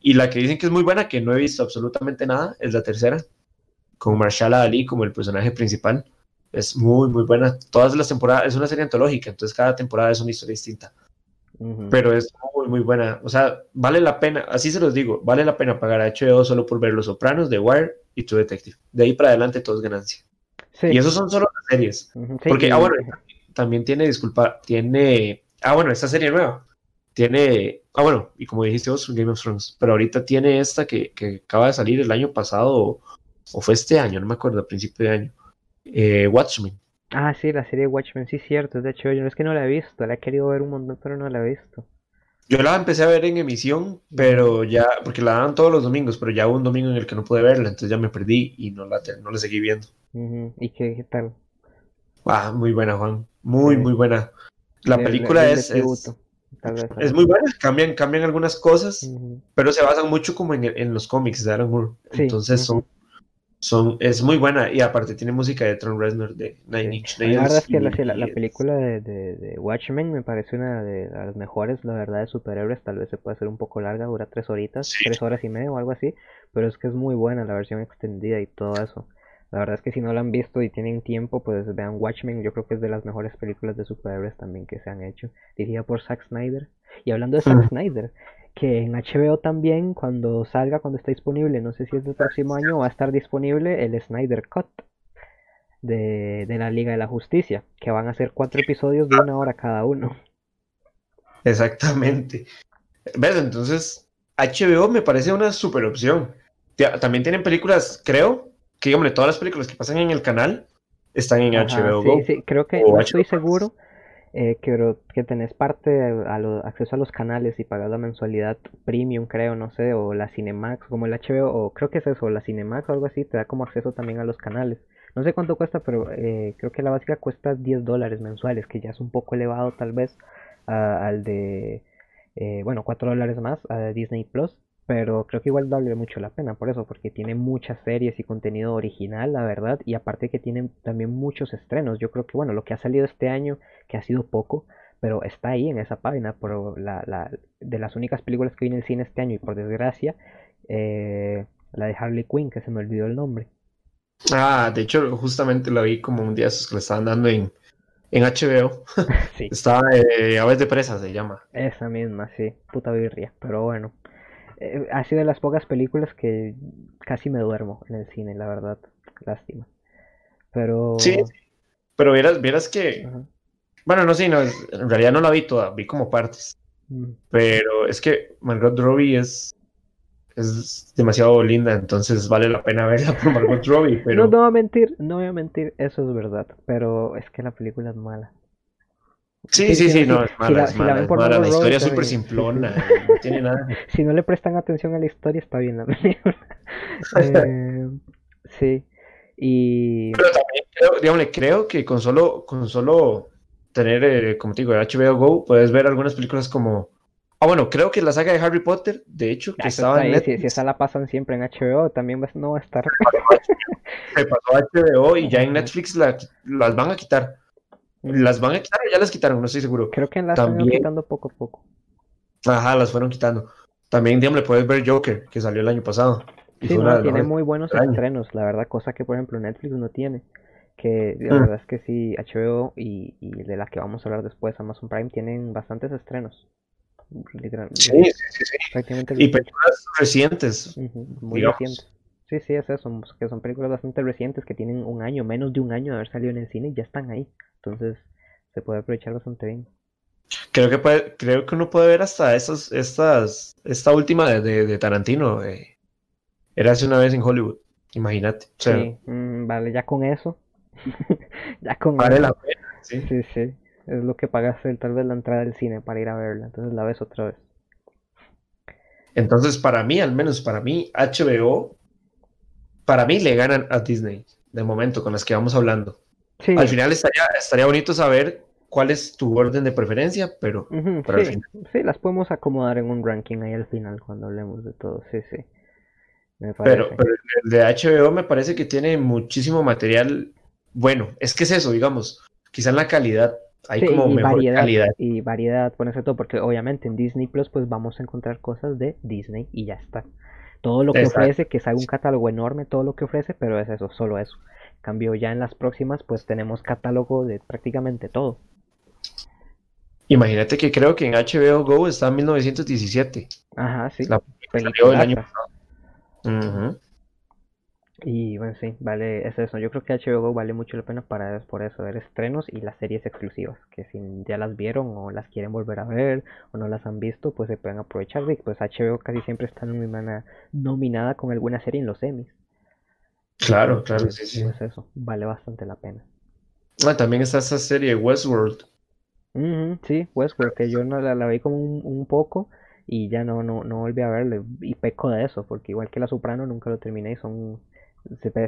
y la que dicen que es muy buena, que no he visto absolutamente nada, es la tercera, con Marshall Ali como el personaje principal. Es muy, muy buena. Todas las temporadas, es una serie antológica, entonces cada temporada es una historia distinta. Pero es muy, muy buena. O sea, vale la pena, así se los digo, vale la pena pagar a HBO solo por ver Los Sopranos, The Wire y True Detective. De ahí para adelante todo es ganancia. Y esos son solo las series. Porque, ah, bueno, también tiene, disculpa, tiene, ah, bueno, esta serie nueva. Tiene, ah, bueno, y como dijiste vos, Game of Thrones, pero ahorita tiene esta que, que acaba de salir el año pasado, o, fue este año, no me acuerdo, a principio de año. Eh, Watchmen. Ah, sí, la serie Watchmen, sí, cierto. De hecho, yo es que no la he visto, la he querido ver un montón, pero no la he visto. Yo la empecé a ver en emisión, pero ya, porque la dan todos los domingos, pero ya hubo un domingo en el que no pude verla, entonces ya me perdí y no la, no la seguí viendo. ¿Y qué, tal? Ah, muy buena, Juan. Muy, muy buena. La película es, es, muy buena, cambian, cambian algunas cosas, pero se basan mucho como en, en los cómics de Alan Moore. Entonces son, son, es muy buena y aparte tiene música de Tron Reznor de Nine Inch Nails. La verdad es que la, la, película de, de, Watchmen me parece una de las mejores, la verdad, de superhéroes. Tal vez se puede hacer un poco larga, dura tres horitas, tres horas y media o algo así, pero es que es muy buena la versión extendida y todo eso. La verdad es que si no la han visto y tienen tiempo, pues vean Watchmen. Yo creo que es de las mejores películas de superhéroes también que se han hecho. Dirigida por Zack Snyder. Y hablando de Zack Snyder, que en HBO también, cuando salga, cuando esté disponible, no sé si es del próximo año, va a estar disponible el Snyder Cut de, de la Liga de la Justicia, que van a ser cuatro episodios de una hora cada uno. Exactamente. ¿Ves? Entonces, HBO me parece una super opción. También tienen películas, creo, que, hombre, todas las películas que pasan en el canal están en HBO sí, Sí, creo que no estoy seguro eh, que, que tenés parte a acceso a los canales y pagas la mensualidad premium, creo, no sé, o la Cinemax, como el HBO, o creo que es eso, la Cinemax o algo así, te da como acceso también a los canales. No sé cuánto cuesta, pero eh, creo que la básica cuesta 10 dólares mensuales, que ya es un poco elevado tal vez al de, eh, bueno, 4 dólares más a Disney Plus. Pero creo que igual vale mucho la pena por eso, porque tiene muchas series y contenido original, la verdad, y aparte que tiene también muchos estrenos. Yo creo que, bueno, lo que ha salido este año, que ha sido poco, pero está ahí en esa página, por la, la, de las únicas películas que viene en cine este año, y por desgracia, eh, la de Harley Quinn, que se me olvidó el nombre. Ah, de hecho, justamente la vi como un día esos que le estaban dando en, en HBO. sí. Estaba eh, Aves de Presa, se llama. Esa misma, sí, puta birria, pero bueno. Eh, ha sido de las pocas películas que casi me duermo en el cine, la verdad. Lástima. Pero. Sí, pero vieras, vieras que. Bueno, no sé, no, en realidad no la vi toda, vi como partes. Mm. Pero es que Margot Robbie es, es demasiado linda, entonces vale la pena verla por Margot Robbie. Pero... No, no voy a mentir, no voy a mentir, eso es verdad. Pero es que la película es mala. Sí, sí, sí, no, es mala, es mala, la, historia es súper simplona, no tiene nada. Si no le prestan atención a la historia, está bien la película. eh, sí, y... Pero también creo, digamos, creo que con solo, con solo tener, eh, como te digo, HBO Go, puedes ver algunas películas como... Ah, bueno, creo que la saga de Harry Potter, de hecho, que estaba en Netflix. Si, esa la pasan siempre en HBO, también no va a estar. Se pasó a HBO y ya en Netflix la, las van a quitar. ¿Las van a quitar o ya las quitaron? No estoy seguro. Creo que las están quitando poco a poco. Ajá, las fueron quitando. también, digamos, le puedes ver Joker, que salió el año pasado. Sí, tiene muy buenos estrenos, la verdad, cosa que por ejemplo Netflix no tiene. Que la mm. verdad es que sí, HBO y, y, de la que vamos a hablar después, Amazon Prime, tienen bastantes estrenos. Literalmente. Sí, sí, sí. y películas recientes. muy recientes. Sí, sí, es eso, que son películas bastante recientes que tienen un año, menos de un año de haber salido en el cine y ya están ahí. Entonces se puede aprovechar bastante bien. Creo que puede, creo que uno puede ver hasta esas, estas, esta última de, de, Tarantino. era hace una vez en Hollywood, imagínate. sí, mm, vale, ya con eso. ya con vale la pena, sí. Sí, sí. Es lo que pagaste tal vez la entrada del cine para ir a verla. Entonces la ves otra vez. Entonces, para mí, al menos para mí, HBO, para mí le ganan a Disney, de momento, con las que vamos hablando. Al final estaría, estaría bonito saber cuál es tu orden de preferencia, pero, sí, las podemos acomodar en un ranking ahí al final cuando hablemos de todo, sí, sí. pero, el de HBO me parece que tiene muchísimo material bueno. Es que es eso, digamos, quizá en la calidad hay como mejor variedad, calidad. Y variedad, ponerse todo, porque obviamente en Disney Plus pues vamos a encontrar cosas de Disney y ya está. Todo lo que ofrece, que es un catálogo enorme, todo lo que ofrece, pero es eso, solo eso. Cambio ya en las próximas, pues tenemos catálogo de prácticamente todo. Imagínate que creo que en HBO Go está en 1917. Ajá, sí. La película del año pasado. Y bueno, sí, vale, es eso. Yo creo que HBO Go vale mucho la pena para por eso, ver estrenos y las series exclusivas, que si ya las vieron o las quieren volver a ver o no las han visto, pues se pueden aprovechar de pues HBO casi siempre está nominada con alguna serie en los Emmys. Claro, claro, sí, sí. Pues eso, vale bastante la pena. Ah, también está esa serie Westworld. sí, Westworld, que yo no la, la vi como un, poco y ya no, no, no volví a verle y peco de eso, porque igual que La Soprano nunca lo terminé y son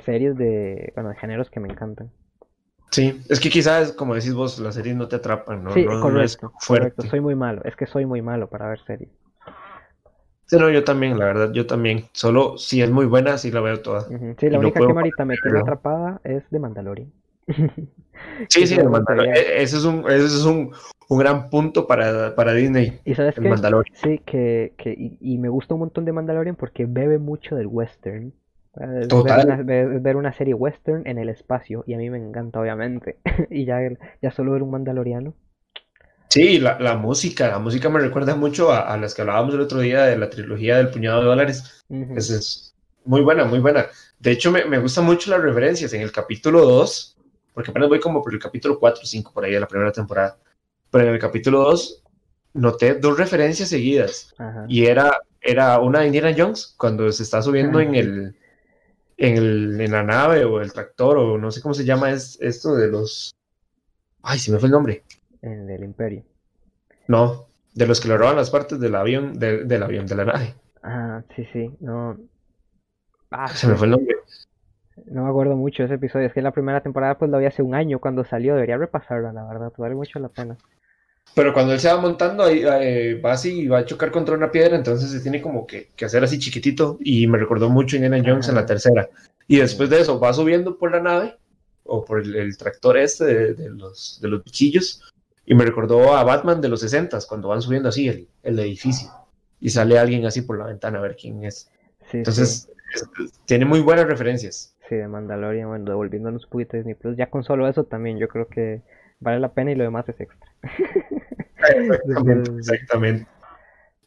series de, bueno, de géneros que me encantan. Sí, es que quizás, como decís vos, las series no te atrapan, ¿no? Sí, correcto, correcto, soy muy malo, es que soy muy malo para ver series. Sí, no, yo también, la verdad, yo también. Solo si es muy buena, sí la veo toda. Sí, la única que Marita me tiene atrapada es de Mandalorian. sí, sí, de Mandalorian. E, ese es un, ese es un, un gran punto para, para Disney. Y sabes que, sí, que, que y, y, me gusta un montón de Mandalorian porque bebe mucho del western. Ver una, serie western en el espacio y a mí me encanta obviamente. y ya, ya solo ver un mandaloriano. Sí, la, la música, la música me recuerda mucho a, las que hablábamos el otro día de la trilogía del puñado de dólares. es, muy buena, muy buena. De hecho, me, me gustan mucho las referencias en el capítulo 2, porque apenas voy como por el capítulo 4 o 5 por ahí de la primera temporada. Pero en el capítulo 2 noté dos referencias seguidas. Y era, era una de Indiana Jones, cuando se está subiendo en el en, el, en la nave o el tractor o no sé cómo se llama es esto de los... Ay, se me fue el nombre. El del imperio. No, de los que le roban las partes del avión, del avión, de la nave. Ah, sí, sí, no. Ah, se me fue el nombre. No me acuerdo mucho de ese episodio. Es que la primera temporada pues lo vi hace un año cuando salió. Debería repasarla, la verdad. Vale mucho la pena. Pero cuando él se va montando, ahí, eh, va así y va a chocar contra una piedra, entonces se tiene como que, hacer así chiquitito. Y me recordó mucho Indiana Jones en la tercera. Y después de eso, va subiendo por la nave, o por el, tractor este de, los, de los bichillos. Y me recordó a Batman de los 60 cuando van subiendo así el, el, edificio. Y sale alguien así por la ventana a ver quién es. entonces, tiene muy buenas referencias. Sí, de Mandalorian, bueno, devolviéndonos un poquito de Disney Plus. Ya con solo eso también, yo creo que vale la pena y lo demás es extra. Exactamente, exactamente.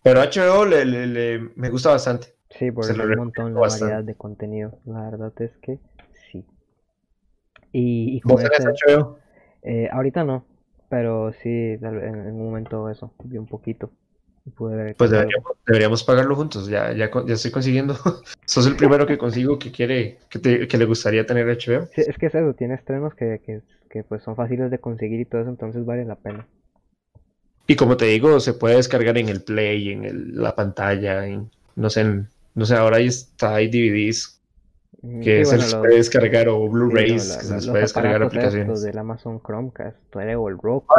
Pero HBO le, le, me gusta bastante. Sí, por un montón de variedad de contenido. La verdad es que sí. Y, y ¿Vos HBO? Eh, ahorita no, pero sí, en, un momento eso, vi un poquito. pues deberíamos, deberíamos, pagarlo juntos, ya, ya, ya estoy consiguiendo. Sos el primero que consigo que quiere, que, te, que le gustaría tener HBO. Sí, es que es eso, tiene estrenos que, que, que pues son fáciles de conseguir y todo eso, entonces vale la pena. Y como te digo, se puede descargar en el Play, en la pantalla, en, no sé, no sé, ahora ahí está, hay DVDs que se les puede descargar o Blu-rays que se les puede descargar aplicaciones. del Amazon Chromecast o el Roku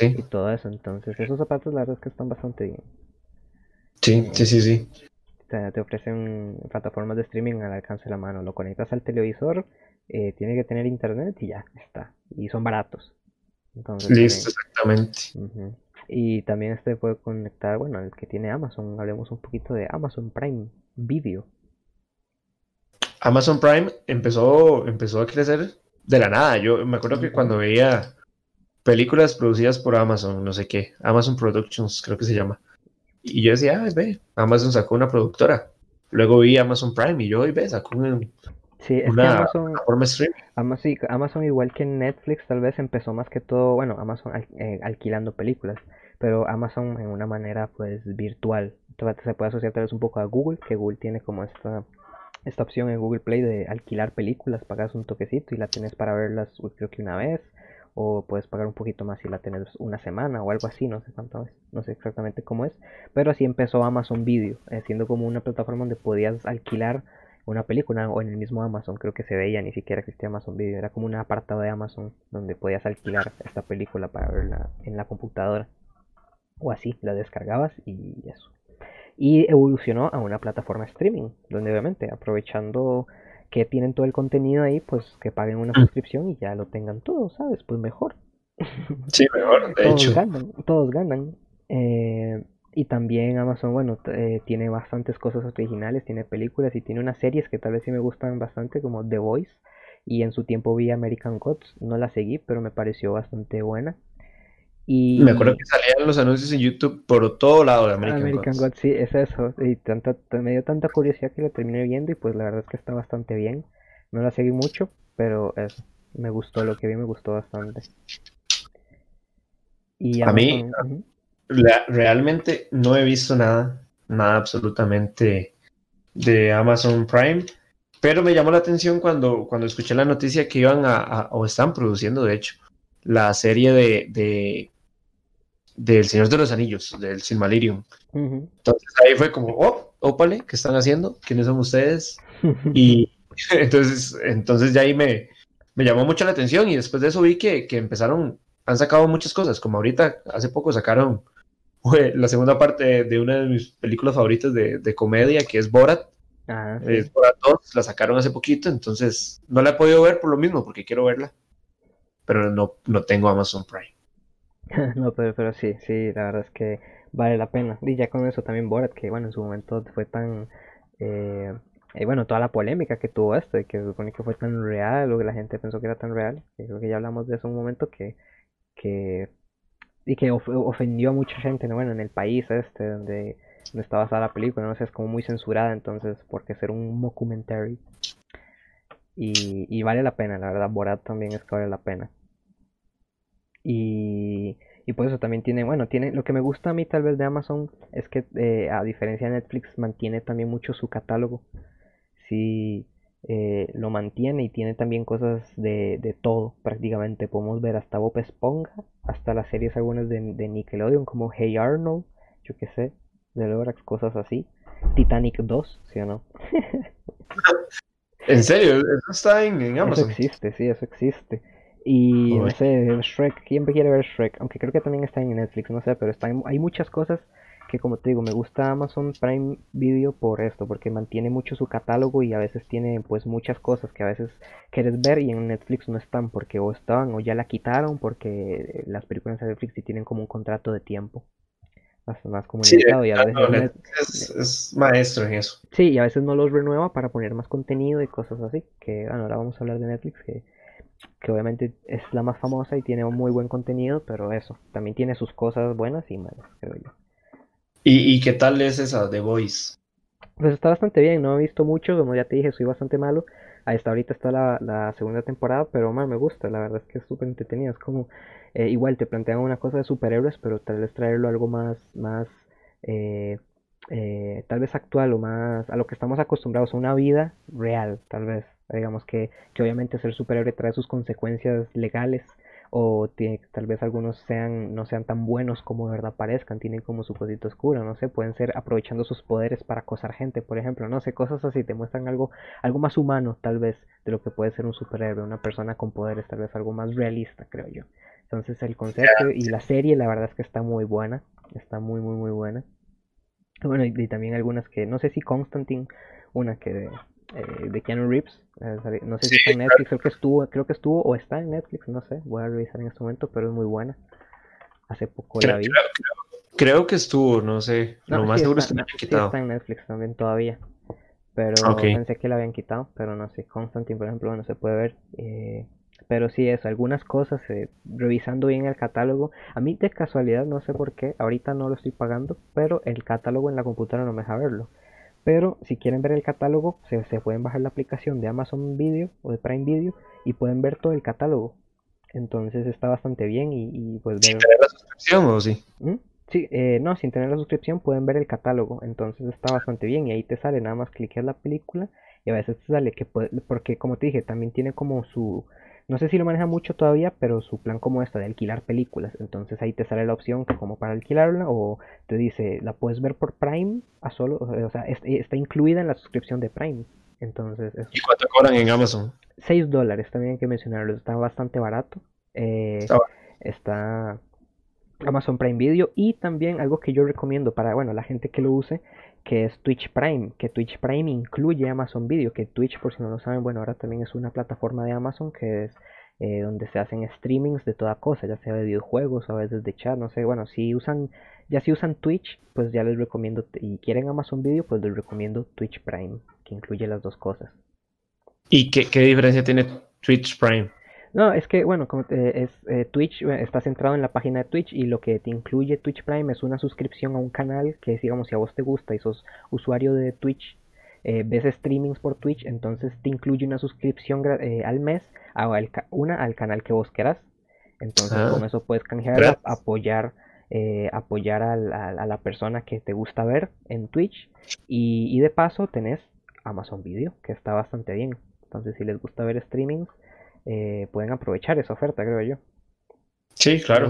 y todo eso. Entonces, esos zapatos la verdad es que están bastante bien. Sí, sí, sí, sí. te ofrecen plataformas de streaming al alcance de la mano. Lo conectas al televisor, eh, tiene que tener internet y ya está. Y son baratos. Listo, exactamente. Y también este puede conectar, bueno, el que tiene Amazon, hablemos un poquito de Amazon Prime Video. Amazon Prime empezó, empezó a crecer de la nada. Yo me acuerdo que cuando veía películas producidas por Amazon, no sé qué, Amazon Productions creo que se llama. Y yo decía, ah, ve, Amazon sacó una productora. Luego vi Amazon Prime y yo, ve, sacó un, Sí, es que Amazon, Amazon, Amazon, igual que Netflix, tal vez empezó más que todo, bueno, Amazon eh, alquilando películas, pero Amazon en una manera pues virtual. Se puede asociar tal vez un poco a Google, que Google tiene como esta, esta opción en Google Play de alquilar películas, pagas un toquecito y la tienes para verlas creo que una vez, o puedes pagar un poquito más si la tienes una semana o algo así, no sé cuánto es, no sé exactamente cómo es, pero así empezó Amazon Video, eh, siendo como una plataforma donde podías alquilar una película o en el mismo Amazon, creo que se veía, ni siquiera existía Amazon Video, era como un apartado de Amazon donde podías alquilar esta película para verla en la computadora o así, la descargabas y eso. Y evolucionó a una plataforma streaming, donde obviamente aprovechando que tienen todo el contenido ahí, pues que paguen una mm. suscripción y ya lo tengan todo, ¿sabes? Pues mejor. Sí, mejor, de todos hecho. Ganan, todos ganan. Eh, y también Amazon, bueno, eh, tiene bastantes cosas originales, tiene películas y tiene unas series que tal vez sí me gustan bastante, como The Voice. Y en su tiempo vi American Gods, no la seguí, pero me pareció bastante buena. Y... Me acuerdo que salían los anuncios en YouTube por todo lado de American, American Gods. Sí, es eso. Y tanta, me dio tanta curiosidad que la terminé viendo y pues la verdad es que está bastante bien. No la seguí mucho, pero eso, me gustó, lo que vi me gustó bastante. Y a mí, realmente no he visto nada, nada absolutamente de Amazon Prime, pero me llamó la atención cuando, cuando escuché la noticia que iban a, o están produciendo, de hecho, la serie de, de del Señor de los Anillos, del Silmarillion. Entonces ahí fue como, oh, ópale, ¿qué están haciendo? ¿Quiénes son ustedes? y entonces, entonces ya ahí me, me llamó mucho la atención y después de eso vi que, que empezaron, han sacado muchas cosas, como ahorita, hace poco sacaron la segunda parte de una de mis películas favoritas de, comedia, que es Borat. Ah, es Borat 2, la sacaron hace poquito, entonces no la he podido ver por lo mismo, porque quiero verla. Pero no, no tengo Amazon Prime. no, pero, pero sí, sí, la verdad es que vale la pena. Y ya con eso también Borat, que bueno, en su momento fue tan... Eh, y bueno, toda la polémica que tuvo esto, y que se supone que fue tan real, o que la gente pensó que era tan real, que creo que ya hablamos de eso un momento, que, que y que ofendió a mucha gente, ¿no? Bueno, en el país este donde, donde está basada la película, no sé, es como muy censurada, entonces, porque ser un documentary. Y, y vale la pena, la verdad, Borat también es que vale la pena. Y, y por eso también tiene, bueno, tiene, lo que me gusta a mí tal vez de Amazon es que eh, a diferencia de Netflix mantiene también mucho su catálogo. Sí, eh, lo mantiene y tiene también cosas de, de, todo prácticamente. Podemos ver hasta Bob Esponja, hasta las series algunas de, de Nickelodeon como Hey Arnold, yo que sé, de Lorax, cosas así. Titanic 2, ¿sí o no? ¿En serio? ¿Eso está en, Amazon? Eso existe, sí, eso existe. Y no sé, Shrek, ¿quién quiere ver Shrek? Aunque creo que también está en Netflix, no sé, pero están, hay muchas cosas que como te digo, me gusta Amazon Prime Video por esto, porque mantiene mucho su catálogo y a veces tiene pues muchas cosas que a veces quieres ver y en Netflix no están porque o estaban o ya la quitaron porque las películas de Netflix sí tienen como un contrato de tiempo. Más, más comunicado y a veces es, maestro en eso. Sí, y a veces no los renueva para poner más contenido y cosas así. Que bueno, ahora vamos a hablar de Netflix, que, que obviamente es la más famosa y tiene un muy buen contenido, pero eso, también tiene sus cosas buenas y malas, creo yo. ¿Y, qué tal es esa The Voice? Pues está bastante bien, no he visto mucho, como ya te dije, soy bastante malo. Hasta ahorita está la, segunda temporada, pero más me gusta, la verdad es que es súper entretenida. Es como, eh, igual te plantean una cosa de superhéroes, pero tal vez traerlo algo más, más eh, eh, tal vez actual o más a lo que estamos acostumbrados, a una vida real, tal vez. Digamos que, que obviamente ser superhéroe trae sus consecuencias legales o tiene, tal vez algunos sean no sean tan buenos como de verdad parezcan, tienen como su cosito oscuro, no sé, pueden ser aprovechando sus poderes para acosar gente, por ejemplo, no sé, cosas así, te muestran algo, algo más humano tal vez de lo que puede ser un superhéroe, una persona con poderes, tal vez algo más realista, creo yo. Entonces el concepto y la serie la verdad es que está muy buena, está muy muy muy buena. Bueno, y, y también algunas que, no sé si Constantine, una que eh, de Keanu Reeves. Eh, no sé si está en Netflix, creo que estuvo, creo que estuvo o está en Netflix, no sé, voy a revisar en este momento, pero es muy buena. Hace poco la vi. Creo, que estuvo, no sé. lo más seguro es que la habían quitado. está en Netflix también todavía. Pero pensé que la habían quitado, pero no sé. Constantine, por ejemplo, no se puede ver. Eh, pero sí, eso, algunas cosas, eh, revisando bien el catálogo. A mí de casualidad, no sé por qué, ahorita no lo estoy pagando, pero el catálogo en la computadora no me deja verlo. Pero si quieren ver el catálogo, se, pueden bajar la aplicación de Amazon Video o de Prime Video y pueden ver todo el catálogo. Entonces está bastante bien y, pues ¿Sin tener la suscripción o sí? ¿Mm? Sí, eh, no, sin tener la suscripción pueden ver el catálogo. Entonces está bastante bien y ahí te sale nada más cliquear la película y a veces te sale que puede, porque como te dije, también tiene como su no sé si lo maneja mucho todavía, pero su plan como esta de alquilar películas. Entonces ahí te sale la opción que como para alquilarla o te dice, la puedes ver por Prime a solo, o sea, está incluida en la suscripción de Prime. Entonces, ¿Y cuánto cobran en Amazon? 6 dólares, también hay que mencionarlo, está bastante barato. Eh, está Amazon Prime Video y también algo que yo recomiendo para, bueno, la gente que lo use que es Twitch Prime, que Twitch Prime incluye Amazon Video, que Twitch, por si no lo saben, bueno, ahora también es una plataforma de Amazon que es eh, donde se hacen streamings de toda cosa, ya sea de videojuegos a veces de chat, no sé, bueno, si usan, ya si usan Twitch, pues ya les recomiendo, y quieren Amazon Video, pues les recomiendo Twitch Prime, que incluye las dos cosas. ¿Y qué, qué diferencia tiene Twitch Prime? No, es que, bueno, como es, eh, Twitch eh, está centrado en la página de Twitch y lo que te incluye Twitch Prime es una suscripción a un canal que, digamos, si a vos te gusta y sos usuario de Twitch, eh, ves streamings por Twitch, entonces te incluye una suscripción al mes, a, una al canal que vos quieras. Entonces con ah. eso puedes canjear, apoyar, apoyar a la, persona que te gusta ver en Twitch y, y de paso tenés Amazon Video, que está bastante bien. Entonces si les gusta ver streamings, eh, pueden aprovechar esa oferta, creo yo. Sí, claro,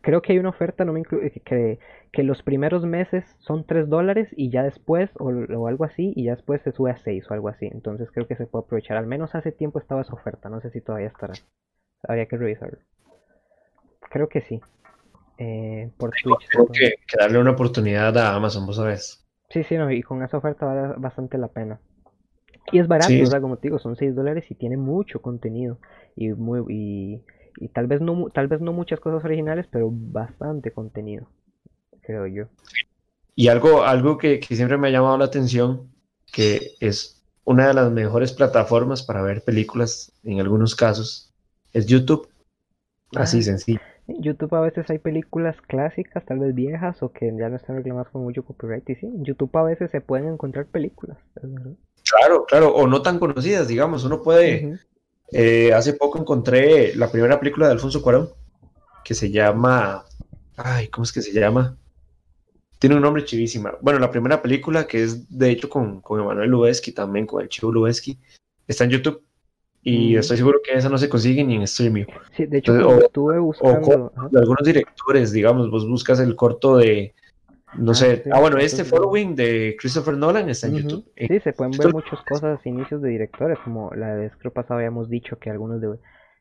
Creo, que hay una oferta no me que, que los primeros meses son 3 dólares y ya después, o, algo así, y ya después se sube a 6 o algo así. Entonces creo que se puede aprovechar. Al menos hace tiempo estaba esa oferta, no sé si todavía estará. Habría que revisarlo. Creo que sí. Eh, por Twitch. Tengo que, darle una oportunidad a Amazon, vos sabés. Sí, sí, no, y con esa oferta vale bastante la pena. Y es barato, o sea, como te digo, son 6 dólares y tiene mucho contenido. Y, muy, y, y, tal, vez no, tal vez no muchas cosas originales, pero bastante contenido, creo yo. Y algo, algo que, que siempre me ha llamado la atención, que es una de las mejores plataformas para ver películas, en algunos casos, es YouTube. Así ah, sencillo. En YouTube a veces hay películas clásicas, tal vez viejas, o que ya no están reclamadas con mucho copyright. Y sí, en YouTube a veces se pueden encontrar películas. Claro, claro, o no tan conocidas, digamos. Uno puede. Eh, hace poco encontré la primera película de Alfonso Cuarón, que se llama. Ay, ¿cómo es que se llama? Tiene un nombre chivísima. Bueno, la primera película, que es de hecho con, con Emanuel Lubezki, también con el chivo Lubezki, está en YouTube. Y estoy seguro que esa no se consigue ni en streaming. Sí, de hecho, estuve buscando. de algunos directores, digamos, vos buscas el corto de no ah, sé. ah, bueno, este following de Christopher Nolan está en YouTube. Sí, se pueden ver muchas cosas, inicios de directores, como la vez que pasado habíamos dicho que algunos de,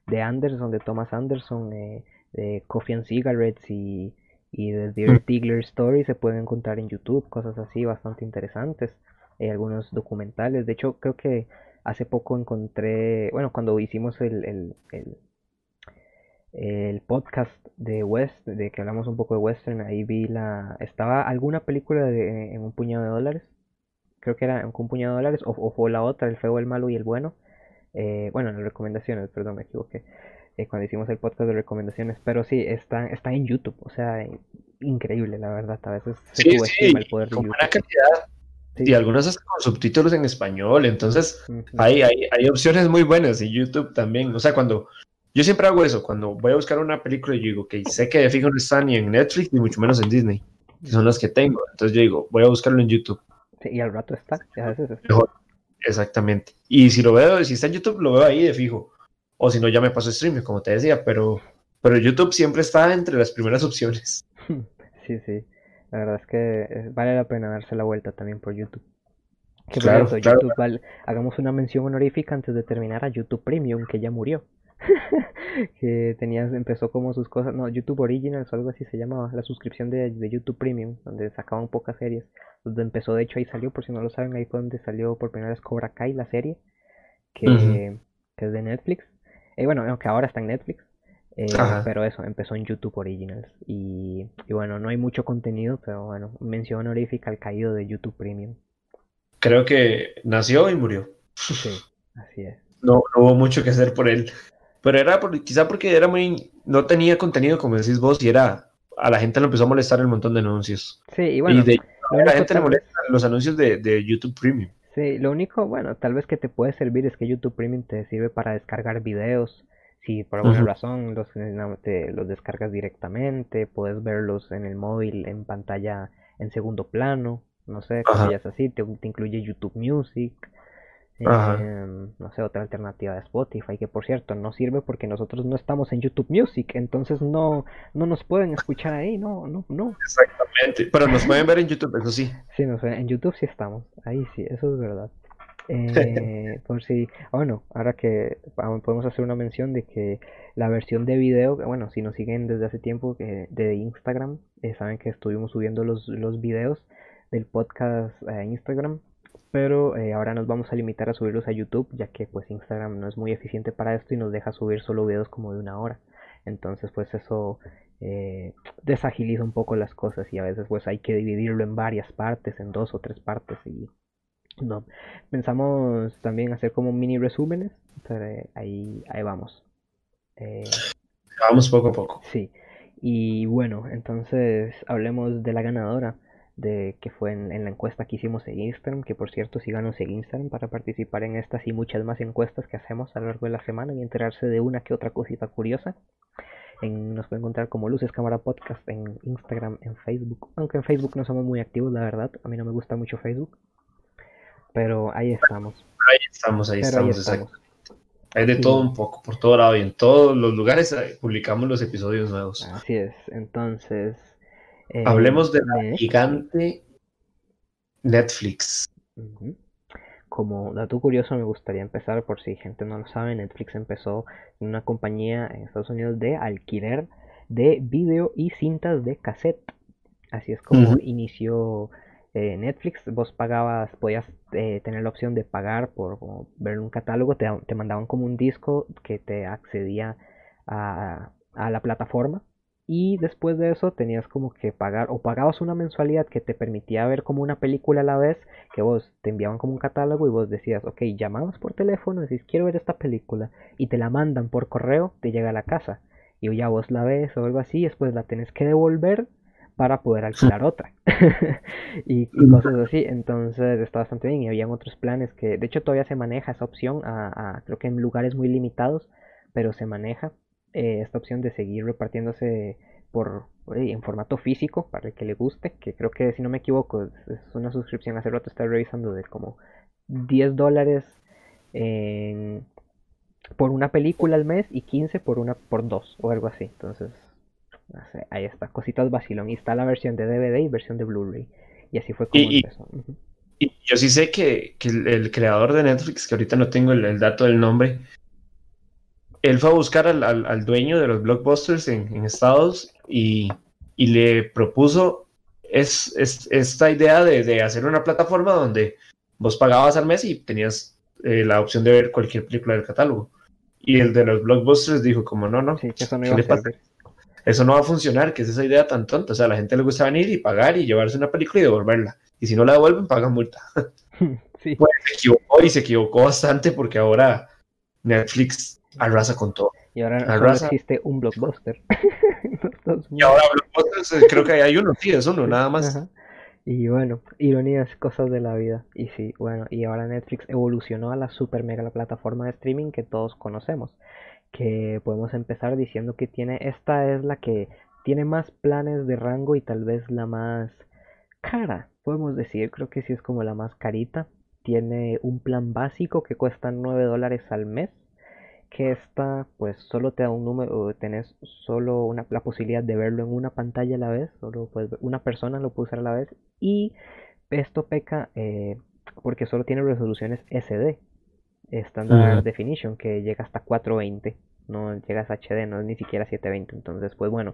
de Anderson, de Thomas Anderson, eh, de Coffee and Cigarettes y, y de Dear Tigler Story se pueden encontrar en YouTube, cosas así bastante interesantes. Hay algunos documentales. De hecho, creo que hace poco encontré, bueno, cuando hicimos el, el el podcast de West, de que hablamos un poco de western, ahí vi la, estaba alguna película de, en un puñado de dólares, creo que era en un puñado de dólares, o, fue la otra, el feo, el malo y el bueno, eh, bueno, en las recomendaciones, perdón, me equivoqué, eh, cuando hicimos el podcast de recomendaciones, pero sí, está, está en YouTube, o sea, increíble, la verdad, a veces se sí, sí, el poder de YouTube. Calidad. Y algunos hasta con subtítulos en español, entonces hay, hay, hay opciones muy buenas y YouTube también, o sea, cuando yo siempre hago eso, cuando voy a buscar una película, yo digo, que sé que de fijo no está ni en Netflix, ni mucho menos en Disney, que son las que tengo. Entonces yo digo, voy a buscarlo en YouTube. y al rato está, Mejor. Exactamente. Y si lo veo, si está en YouTube, lo veo ahí de fijo. O si no, ya me paso streaming, como te decía, pero, pero YouTube siempre está entre las primeras opciones. Sí, sí. La verdad es que eh, vale la pena darse la vuelta también por YouTube. claro, YouTube hagamos una mención honorífica antes de terminar a YouTube Premium, que ya murió. que tenías, empezó como sus cosas, no, YouTube Originals o algo así se llamaba, la suscripción de, YouTube Premium, donde sacaban pocas series, donde empezó, de hecho ahí salió, por si no lo saben, ahí fue donde salió por primera vez Cobra Kai, la serie, que, es de Netflix, y eh, bueno, aunque ahora está en Netflix, Eh, pero eso, empezó en YouTube Originals. Y, y, bueno, no hay mucho contenido, pero bueno, mención honorífica al caído de YouTube Premium. Creo que nació y murió. Sí, así es. No, no hubo mucho que hacer por él. Pero era por, quizá porque era muy. No tenía contenido, como decís vos, y era. A la gente le empezó a molestar el montón de anuncios. Sí, y bueno. a la gente le molesta los anuncios de, de YouTube Premium. Sí, lo único, bueno, tal vez que te puede servir es que YouTube Premium te sirve para descargar videos. Si por alguna razón los, te, los descargas directamente, puedes verlos en el móvil en pantalla en segundo plano, no sé, cosillas así, te, te, incluye YouTube Music, Em, no sé, otra alternativa de Spotify, que por cierto no sirve porque nosotros no estamos en YouTube Music, entonces no, no nos pueden escuchar ahí, no, no, no. Exactamente, pero nos pueden ver en YouTube, eso sí. Sí, en YouTube sí estamos, ahí sí, eso es verdad. Eh, por si, ah, bueno, ahora que podemos hacer una mención de que la versión de video, bueno, si nos siguen desde hace tiempo de Instagram, eh, saben que estuvimos subiendo los, los videos del podcast a Instagram pero eh, ahora nos vamos a limitar a subirlos a YouTube ya que pues Instagram no es muy eficiente para esto y nos deja subir solo videos como de una hora. Entonces pues eso eh, desagiliza un poco las cosas y a veces pues hay que dividirlo en varias partes en dos o tres partes y no. Pensamos también hacer como mini resúmenes pero eh, ahí ahí vamos. Vamos poco a poco. sí. Y bueno entonces hablemos de la ganadora de que fue en, la encuesta que hicimos en Instagram, que por cierto síganos en Instagram para participar en estas y muchas más encuestas que hacemos a lo largo de la semana y enterarse de una que otra cosita curiosa. En, nos pueden encontrar como Luces Cámara Podcast en Instagram, en Facebook, aunque en Facebook no somos muy activos, la verdad, a mí no me gusta mucho Facebook, pero ahí estamos. Ahí estamos, ahí estamos, Hay de todo un poco, por todo lado y en todos los lugares eh, publicamos los episodios nuevos. Así es, entonces eh, Hablemos de la gigante Netflix. Como dato curioso, me gustaría empezar, por si gente no lo sabe, Netflix empezó una compañía en Estados Unidos de alquiler de video y cintas de cassette. Así es como inició eh, Netflix. Vos pagabas, podías eh, tener la opción de pagar por ver un catálogo, te, te, mandaban como un disco que te accedía a, a la plataforma y después de eso tenías como que pagar o pagabas una mensualidad que te permitía ver como una película a la vez, que vos te enviaban como un catálogo y vos decías, ok, llamabas por teléfono, decís quiero ver esta película y te la mandan por correo, te llega a la casa. Y ya vos la ves o algo así, después la tenés que devolver para poder alquilar otra. Y, cosas así, entonces está bastante bien. Y habían otros planes que de hecho todavía se maneja esa opción a, creo que en lugares muy limitados, pero se maneja eh, esta opción de seguir repartiéndose por en formato físico para el que le guste, que creo que si no me equivoco es una suscripción, hace rato estaba revisando de como 10 dólares por una película al mes y 15 por una por dos o algo así. Entonces, ahí está, cositas vacilón. Y está la versión de DVD y versión de Blu-ray. Y así fue como empezó. Y yo sí sé que, el, creador de Netflix, que ahorita no tengo el dato del nombre, él fue a buscar al, dueño de los blockbusters en, Estados y, le propuso es, esta idea de, hacer una plataforma donde vos pagabas al mes y tenías eh, la opción de ver cualquier película del catálogo. Y el de los blockbusters dijo como no, no, eso, no eso no va a funcionar, que es esa idea tan tonta. O sea, a la gente le gusta venir y pagar y llevarse una película y devolverla. Y si no la devuelven, pagan multa. Sí. se equivocó y se equivocó bastante porque ahora Netflix arrasa con todo. Y ahora solo existe un blockbuster. y ahora blockbusters, eh, creo que hay uno, sí, es uno, nada más. Y bueno, ironías, cosas de la vida. Y sí, bueno, y ahora Netflix evolucionó a la super mega plataforma de streaming que todos conocemos. Que podemos empezar diciendo que tiene, esta es la que tiene más planes de rango y tal vez la más cara, podemos decir, creo que sí es como la más carita. Tiene un plan básico que cuesta 9 dólares al mes que esta pues solo te da un número, tenés solo una, la posibilidad de verlo en una pantalla a la vez, solo pues una persona lo puede usar a la vez y esto peca eh, porque solo tiene resoluciones SD, Standard Definition, que llega hasta 420, no llegas a HD, no es ni siquiera 720, entonces pues bueno,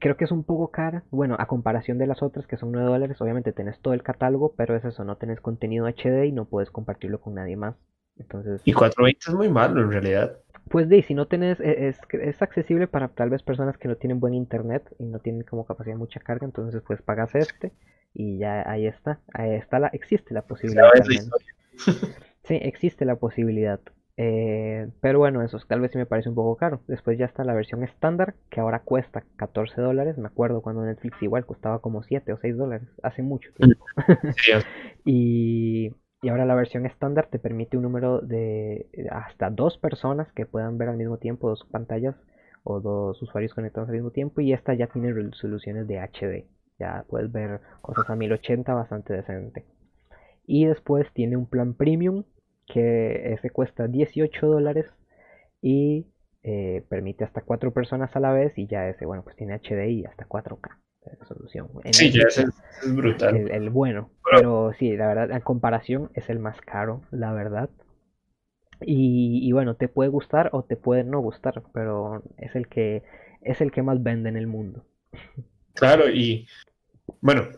creo que es un poco cara, bueno, a comparación de las otras que son 9 dólares, obviamente tenés todo el catálogo, pero es eso, no tenés contenido HD y no puedes compartirlo con nadie más. Entonces, y 420 es muy malo en realidad. Pues de, si no tenés, e, es, es, accesible para tal vez personas que no tienen buen internet y no tienen como capacidad de mucha carga, entonces pues pagas este y ya ahí está, ahí está la, existe la posibilidad. sí, existe la posibilidad. Eh, pero bueno, eso tal vez sí me parece un poco caro. Después ya está la versión estándar, que ahora cuesta 14 dólares. Me acuerdo cuando Netflix igual costaba como 7 o 6 dólares, hace mucho tiempo. y, y, ahora la versión estándar te permite un número de hasta dos personas que puedan ver al mismo tiempo, dos pantallas o dos usuarios conectados al mismo tiempo. Y esta ya tiene resoluciones de HD. Ya puedes ver cosas a 1080 bastante decente. Y después tiene un plan premium que ese cuesta 18 dólares y eh, permite hasta 4 personas a la vez y ya ese, bueno, pues tiene HDI hasta 4K resolución. sí, ya es, brutal. El, bueno, pero sí, la verdad, en comparación es el más caro, la verdad. Y, y, bueno, te puede gustar o te puede no gustar, pero es el que es el que más vende en el mundo. Claro, y bueno,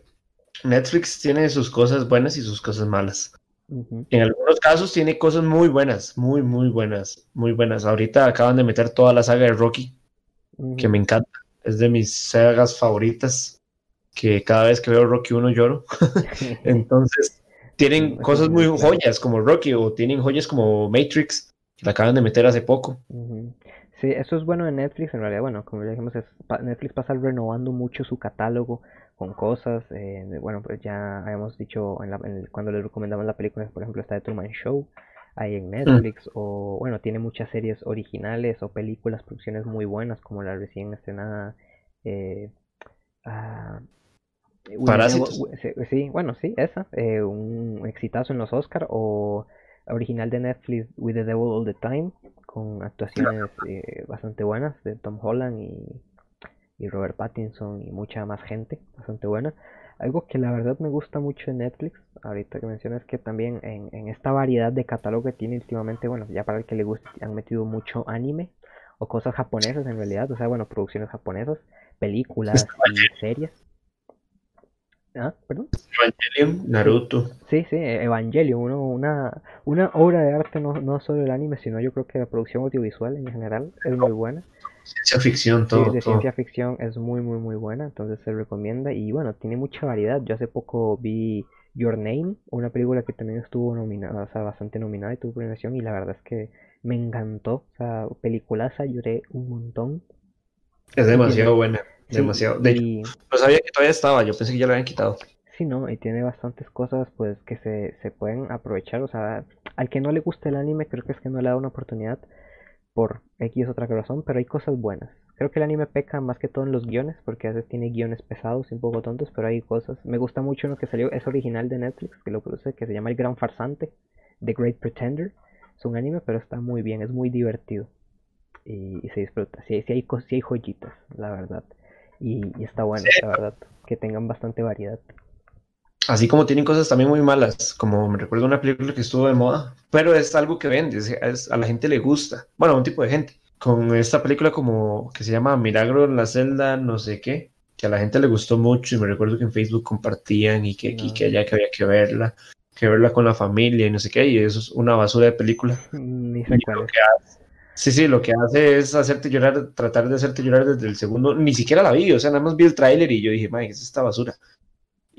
Netflix tiene sus cosas buenas y sus cosas malas. En algunos casos tiene cosas muy buenas, muy, muy buenas, muy buenas. Ahorita acaban de meter toda la saga de Rocky, que me encanta. Es de mis sagas favoritas, que cada vez que veo Rocky 1 lloro. Entonces, tienen cosas muy joyas como Rocky o tienen joyas como Matrix, que la acaban de meter hace poco. Sí, eso es bueno de Netflix, en realidad, bueno, como ya dijimos, Netflix pasa renovando mucho su catálogo con cosas. Eh, bueno, pues ya habíamos dicho en cuando le recomendamos la película, por ejemplo, está de Truman Show ahí en mm. Netflix, o bueno, tiene muchas series originales o películas, producciones muy buenas, como la recién estrenada. Eh, uh, Sí, bueno, sí, esa, eh, un exitazo en los Oscar o original de Netflix With the Devil All the Time, con actuaciones eh, bastante buenas de Tom Holland y y Robert Pattinson y mucha más gente, bastante buena. Algo que la verdad me gusta mucho en Netflix, ahorita que mencionas que también en, esta variedad de catálogo que tiene últimamente, bueno, ya para el que le guste, han metido mucho anime o cosas japonesas en realidad, o sea, bueno, producciones japonesas, películas y series. ¿Ah? ¿Perdón? Evangelion, Naruto. Sí, sí, Evangelion, uno, una, una obra de arte, no, no solo el anime, sino yo creo que la producción audiovisual en general es muy buena. Ciencia ficción, todo. de ciencia ficción es muy, muy, muy buena, entonces se recomienda. Y bueno, tiene mucha variedad. Yo hace poco vi Your Name, una película que también estuvo nominada, o sea, bastante nominada y tuvo premiación. Y la verdad es que me encantó. O sea, peliculaza, lloré un montón. Es demasiado buena, demasiado. De hecho, no sabía que todavía estaba, yo pensé que ya lo habían quitado. Sí, no, y tiene bastantes cosas pues que se, se pueden aprovechar. O sea, al que no le guste el anime, creo que es que no le da una oportunidad por X otra razón, pero hay cosas buenas. Creo que el anime peca más que todo en los guiones, porque a veces tiene guiones pesados y un poco tontos, pero hay cosas. Me gusta mucho uno que salió, es original de Netflix, que lo produce, que se llama El Gran Farsante, The Great Pretender. Es un anime, pero está muy bien, es muy divertido. Y, se disfruta. Sí, sí, hay, sí hay joyitas, la verdad. Y, y está bueno, la verdad, que tengan bastante variedad. Así como tienen cosas también muy malas, como me recuerdo una película que estuvo de moda, pero es algo que vende, a la gente le gusta, bueno, a un tipo de gente. Con esta película como que se llama Milagro en la celda, no sé qué, que a la gente le gustó mucho y me recuerdo que en Facebook compartían y que, que allá que había que verla, que verla con la familia y no sé qué, y eso es una basura de película. Ni sé cuál Sí, sí, lo que hace es hacerte llorar, tratar de hacerte llorar desde el segundo, ni siquiera la vi, o sea, nada más vi el tráiler y yo dije, madre, es esta basura.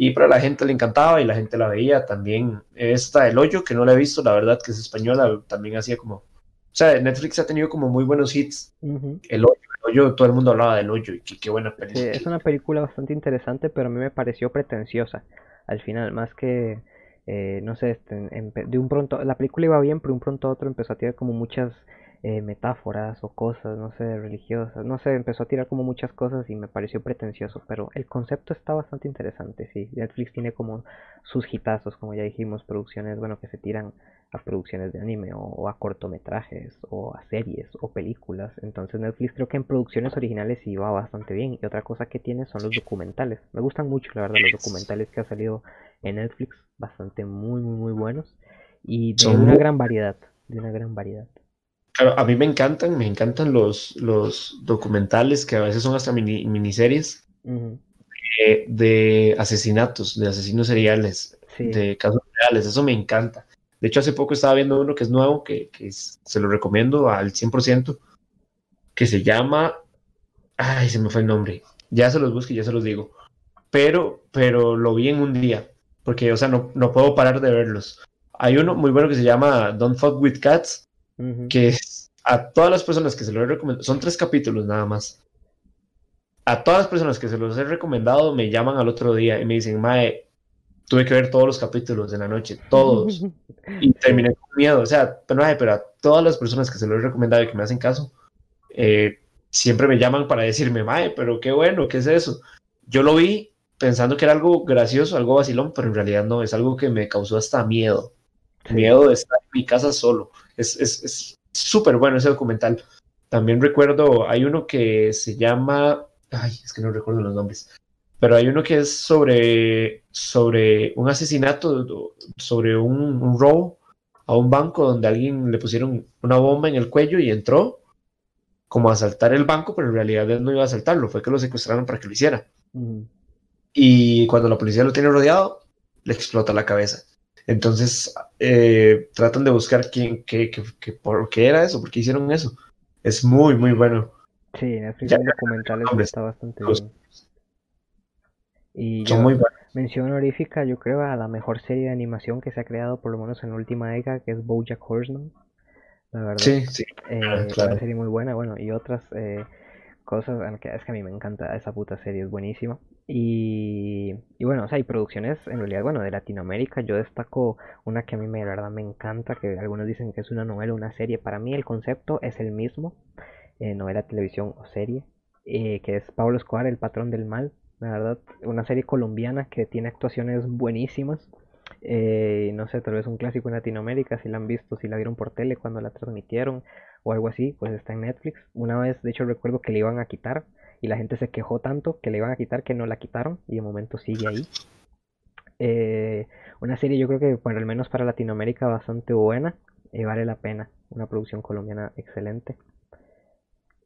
Y pero a la gente le encantaba y la gente la veía también. Esta, El Hoyo, que no la he visto, la verdad que es española, también hacía como... O sea, Netflix ha tenido como muy buenos hits. El Hoyo, El Hoyo, todo el mundo hablaba del Hoyo y qué, buena película. Sí, es una película bastante interesante, pero a mí me pareció pretenciosa al final, más que... Eh, no sé, este, de un pronto, la película iba bien, pero de un pronto a otro empezó a tirar como muchas eh, metáforas o cosas, no sé, religiosas, no sé, empezó a tirar como muchas cosas y me pareció pretencioso, pero el concepto está bastante interesante, sí. Netflix tiene como sus hitazos, como ya dijimos, producciones, bueno, que se tiran a producciones de anime o, a cortometrajes o a series o películas. Entonces Netflix creo que en producciones originales sí va bastante bien. Y otra cosa que tiene son los documentales. Me gustan mucho, la verdad, los documentales que ha salido en Netflix, bastante muy, muy, muy buenos. Y de una gran variedad, de una gran variedad a mí me encantan, me encantan los, los documentales que a veces son hasta miniseries de, asesinatos, de asesinos seriales, de casos reales, eso me encanta. De hecho, hace poco estaba viendo uno que es nuevo, que, se lo recomiendo al 100%, que se llama... Ay, se me fue el nombre. Ya se los busco y ya se los digo. Pero, pero lo vi en un día, porque, o sea, no, no puedo parar de verlos. Hay uno muy bueno que se llama Don't Fuck With Cats, que es a todas las personas que se lo he recomendado, son tres capítulos nada más. A todas las personas que se los he recomendado me llaman al otro día y me dicen, Mae, tuve que ver todos los capítulos de la noche, todos. y terminé con miedo. O sea, pero, pero a todas las personas que se lo he recomendado y que me hacen caso, eh, siempre me llaman para decirme, Mae, pero qué bueno, ¿qué es eso? Yo lo vi pensando que era algo gracioso, algo vacilón, pero en realidad no, es algo que me causó hasta miedo. Miedo de estar en mi casa solo. Es súper bueno ese documental. También recuerdo, hay uno que se llama, ay, es que no recuerdo los nombres, pero hay uno que es sobre, sobre un asesinato, sobre un, robo a un banco donde alguien le pusieron una bomba en el cuello y entró como a asaltar el banco, pero en realidad él no iba a asaltarlo, fue que lo secuestraron para que lo hiciera. Y cuando la policía lo tiene rodeado, le explota la cabeza. Entonces eh, tratan de buscar quién, qué, qué, por qué era eso, por qué hicieron eso. Es muy, muy bueno. Sí, Netflix documentales está bastante bien. Y Son muy mención honorífica, yo creo, a la mejor serie de animación que se ha creado, por lo menos en la última década, que es BoJack Horseman. La verdad. Sí, sí. Eh, Una serie muy buena, bueno, y otras eh, cosas, es que a mí me encanta esa puta serie, es buenísima. Y, y bueno, o sea, hay producciones en realidad, bueno, de Latinoamérica, yo destaco una que a mí me, verdad me encanta, que algunos dicen que es una novela, una serie, para mí el concepto es el mismo, eh, novela, televisión o serie, que es Pablo Escobar, el patrón del mal, la verdad, una serie colombiana que tiene actuaciones buenísimas. Eh, no sé, tal vez un clásico en Latinoamérica, si la han visto, si la vieron por tele cuando la transmitieron o algo así, pues está en Netflix. Una vez, de hecho, recuerdo que le iban a quitar y la gente se quejó tanto que le iban a quitar que no la quitaron y de momento sigue ahí. Eh, una serie yo creo que, bueno, al menos para Latinoamérica, bastante buena y vale la pena. Una producción colombiana excelente.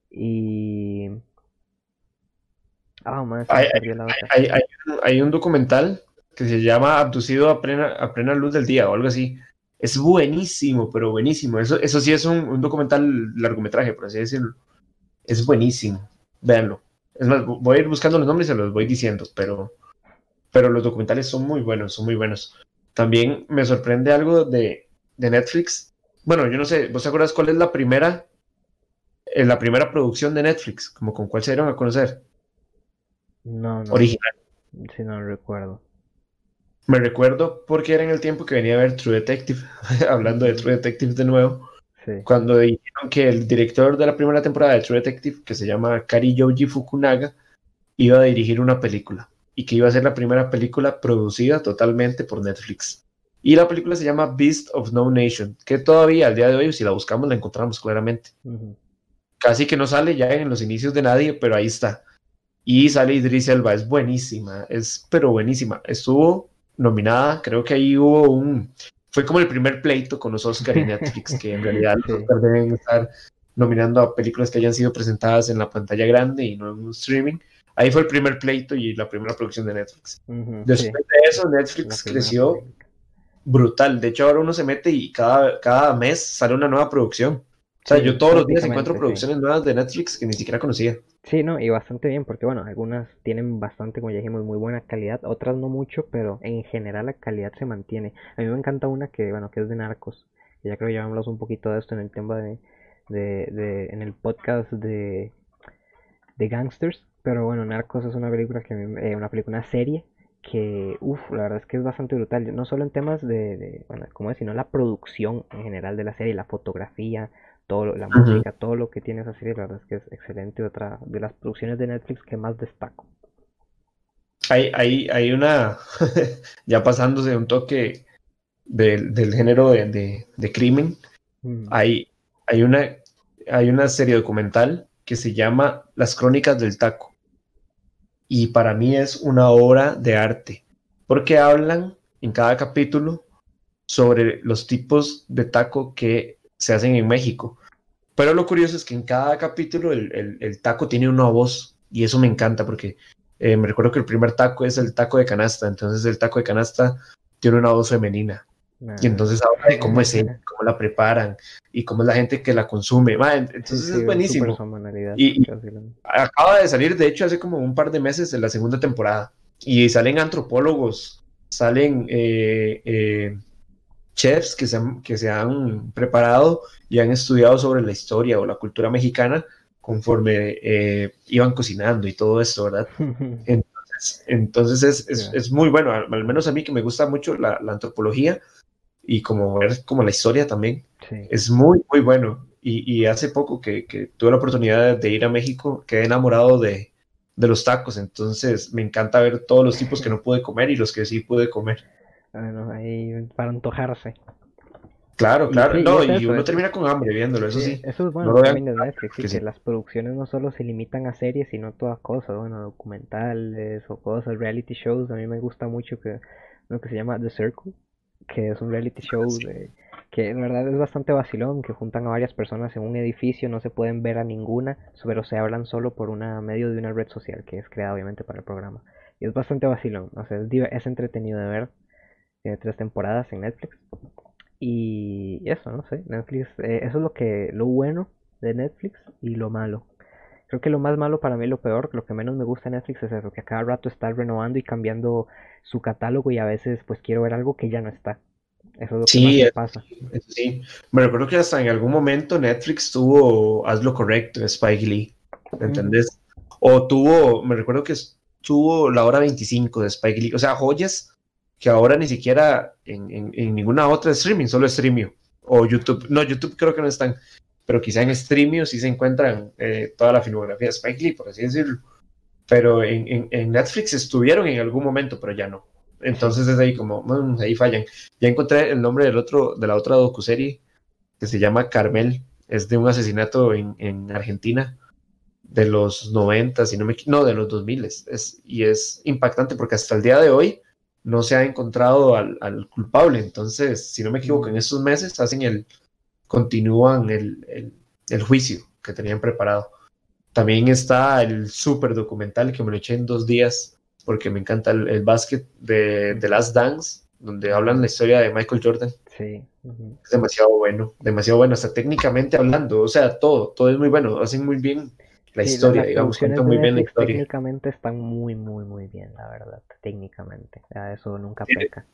Y Ah, hay, un, documental que se llama Abducido a plena, a plena luz del día o algo así. Es buenísimo, pero buenísimo. Eso, eso sí es un, documental largometraje, por así decirlo. Es buenísimo. Véanlo. Es más, voy a ir buscando los nombres y se los voy diciendo, pero, pero los documentales son muy buenos, son muy buenos. También me sorprende algo de, de Netflix. Bueno, yo no sé, ¿vos te acuerdas cuál es la primera, eh, la primera producción de Netflix? Como con cuál se dieron a conocer. No, no. Original. Sí, no recuerdo. Me recuerdo porque era en el tiempo que venía a ver True Detective, hablando de True Detective de nuevo. Cuando dijeron que el director de la primera temporada de True Detective, que se llama Kari Yoji Fukunaga, iba a dirigir una película y que iba a ser la primera película producida totalmente por Netflix. Y la película se llama Beast of No Nation, que todavía al día de hoy, si la buscamos, la encontramos claramente. Casi que no sale ya en los inicios de nadie, pero ahí está. Y sale Idris Elba, es buenísima, es pero buenísima. Estuvo nominada, creo que ahí hubo un... Fue como el primer pleito con los Oscar y Netflix, que en realidad deben estar nominando a películas que hayan sido presentadas en la pantalla grande y no en un streaming. Ahí fue el primer pleito y la primera producción de Netflix. Después de eso, Netflix creció brutal. De hecho, ahora uno se mete y cada, cada mes sale una nueva producción. O sea, yo todos los días encuentro producciones nuevas de Netflix que ni siquiera conocía. Sí, no, y bastante bien, porque bueno, algunas tienen bastante, como ya dijimos, muy buena calidad, otras no mucho, pero en general la calidad se mantiene. A mí me encanta una que, bueno, que es de Narcos, que ya creo que ya hablamos un poquito de esto en el tema de, de, de en el podcast de, de Gangsters, pero bueno, Narcos es una película que, eh, una película, una serie que, uff, la verdad es que es bastante brutal, no solo en temas de, de bueno, como es, sino la producción en general de la serie, la fotografía, todo la música, todo lo que tiene esa serie, la verdad es que es excelente. Otra de las producciones de Netflix que más destaco. Hay, hay, hay una, ya pasándose un toque del género de, crimen, mm. hay, hay, una, hay una serie documental que se llama Las Crónicas del Taco. Y para mí es una obra de arte, porque hablan en cada capítulo sobre los tipos de taco que se hacen en México. Pero lo curioso es que en cada capítulo el, taco tiene una voz y eso me encanta porque eh, me recuerdo que el primer taco es el taco de canasta, entonces el taco de canasta tiene una voz femenina y entonces habla de cómo es ella, cómo la preparan y cómo es la gente que la consume. entonces es buenísimo. Y, acaba de salir, de hecho, hace como un par de meses de la segunda temporada. Y salen antropólogos, salen eh, eh, chefs que se, han, que se han preparado y han estudiado sobre la historia o la cultura mexicana conforme eh, iban cocinando y todo esto, ¿verdad? Entonces, entonces es, es, es, muy bueno, al, menos a mí que me gusta mucho la, la antropología y como ver como la historia también, es muy, muy bueno. Y, y hace poco que, que, tuve la oportunidad de ir a México, quedé enamorado de, de los tacos, entonces me encanta ver todos los tipos que no pude comer y los que sí pude comer. Bueno, ahí para antojarse. Claro, claro, no, y uno termina con hambre viéndolo, eso sí. Eso es bueno también de Netflix, que, las producciones no solo se limitan a series, sino todas cosas, bueno, documentales o cosas, reality shows, a mí me gusta mucho que uno que se llama The Circle, que es un reality show de, que en verdad es bastante vacilón, que juntan a varias personas en un edificio, no se pueden ver a ninguna, pero se hablan solo por una medio de una red social que es creada obviamente para el programa. Y es bastante vacilón, o sea, es, es entretenido de ver, tiene tres temporadas en Netflix. Y eso, no sé, Netflix, eh, eso es lo que, lo bueno de Netflix y lo malo. Creo que lo más malo para mí, lo peor, lo que menos me gusta de Netflix es eso, que a cada rato está renovando y cambiando su catálogo y a veces pues quiero ver algo que ya no está. Eso es lo que más pasa. Sí, me recuerdo que hasta en algún momento Netflix tuvo Haz lo correcto, Spike Lee, ¿entendés? O tuvo, me recuerdo que tuvo la hora 25 de Spike Lee, o sea, joyas que ahora ni siquiera en, en, ninguna otra streaming, solo Streamio o YouTube. No, YouTube creo que no están, pero quizá en Streamio sí se encuentran eh, toda la filmografía de Spike Lee, por así decirlo. Pero en, en, Netflix estuvieron en algún momento, pero ya no. Entonces es ahí como, mm, ahí fallan. Ya encontré el nombre del otro, de la otra docuserie que se llama Carmel. Es de un asesinato en, en Argentina de los 90, si no me no, de los 2000. Es, y es impactante porque hasta el día de hoy no se ha encontrado al, culpable. Entonces, si no me equivoco, en esos meses hacen el, continúan el, juicio que tenían preparado. También está el super documental que me lo eché en dos días porque me encanta el, básquet de The Last Dance, donde hablan la historia de Michael Jordan. Sí. Es demasiado bueno, demasiado bueno, hasta técnicamente hablando, o sea, todo, todo es muy bueno, hacen muy bien la historia, digamos, cuentan muy bien la historia. Técnicamente están muy, muy, muy bien, la verdad, técnicamente. eso nunca peca.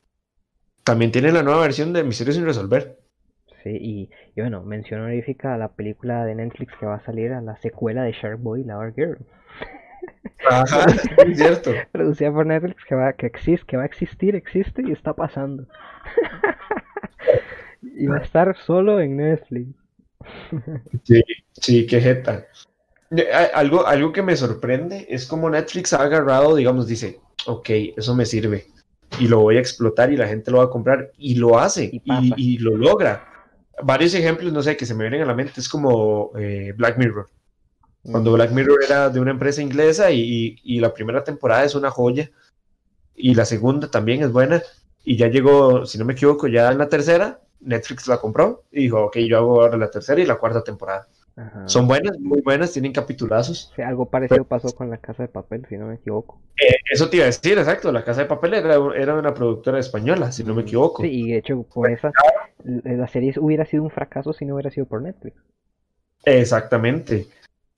También tiene la nueva versión de Misterios sin resolver. Sí, y, y bueno, mención honorífica a la película de Netflix que va a salir a la secuela de Shark Boy, Our Girl. Ajá, es cierto. Producida por Netflix que va, que existe, que va a existir, existe y está pasando. y va a estar solo en Netflix. sí, sí, qué jeta. Algo, algo que me sorprende es como Netflix ha agarrado, digamos, dice, ok, eso me sirve y lo voy a explotar y la gente lo va a comprar y lo hace y, lo logra. Varios ejemplos, no sé, que se me vienen a la mente es como eh, Black Mirror. Cuando Black Mirror era de una empresa inglesa y, y, la primera temporada es una joya y la segunda también es buena y ya llegó, si no me equivoco, ya en la tercera, Netflix la compró y dijo, ok, yo hago ahora la tercera y la cuarta temporada. Son buenas, muy buenas, tienen capitulazos. algo parecido pasó con La Casa de Papel, si no me equivoco. Eh, eso te iba a decir, exacto. La Casa de Papel era, era, una productora española, si no me equivoco. Sí, y de hecho, por esa, la serie hubiera sido un fracaso si no hubiera sido por Netflix. Exactamente.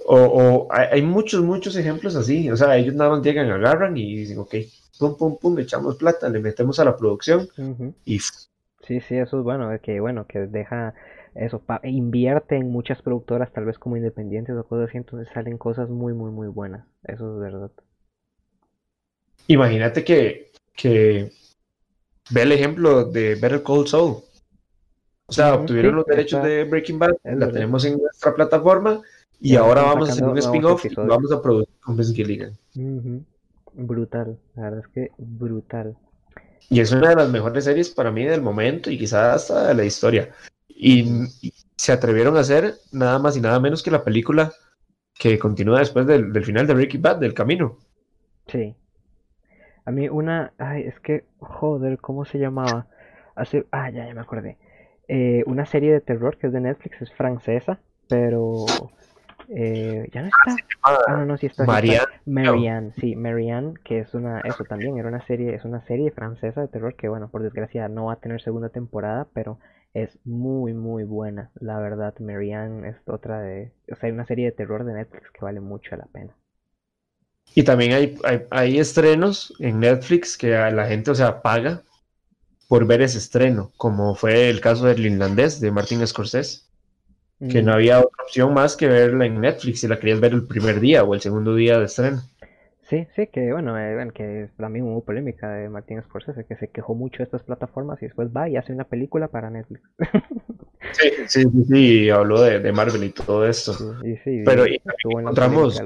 O, hay muchos, muchos ejemplos así. O sea, ellos nada más llegan, agarran y dicen, ok, pum, pum, pum, echamos plata, le metemos a la producción y... Sí, sí, eso es bueno, que bueno, que deja eso, invierte en muchas productoras, tal vez como independientes o cosas así, entonces salen cosas muy, muy, muy buenas. Eso es verdad. Imagínate que, que ve el ejemplo de Better Call Saul. O sea, obtuvieron los derechos de Breaking Bad, la tenemos en nuestra plataforma y ahora vamos a hacer un spin-off y vamos a producir con Vince Gilligan. Brutal, la verdad es que brutal. Y es una de las mejores series para mí del momento y quizás hasta de la historia. Y, se atrevieron a hacer nada más y nada menos que la película que continúa después del, final de Ricky Bad, del camino. Sí. A mí una, ay, es que, joder, ¿cómo se llamaba? Hace, ah, ya, ya me acordé. Eh, una serie de terror que es de Netflix, es francesa, pero Eh, ya no está. Ah, no, no, sí está. Marianne. Marianne, sí, Marianne, que es una, eso también, era una serie, es una serie francesa de terror que, bueno, por desgracia no va a tener segunda temporada, pero es muy, muy buena. La verdad, Marianne es otra de, o sea, hay una serie de terror de Netflix que vale mucho la pena. Y también hay, hay, hay estrenos en Netflix que la gente, o sea, paga por ver ese estreno, como fue el caso del irlandés de Martin Scorsese que no había otra opción más que verla en Netflix si la querías ver el primer día o el segundo día de estreno. Sí, sí, que bueno, eh, que también hubo polémica de Martin Scorsese, que se quejó mucho de estas plataformas y después va y hace una película para Netflix. sí, sí, sí, sí, habló de, Marvel y todo esto. Sí, sí, Pero encontramos,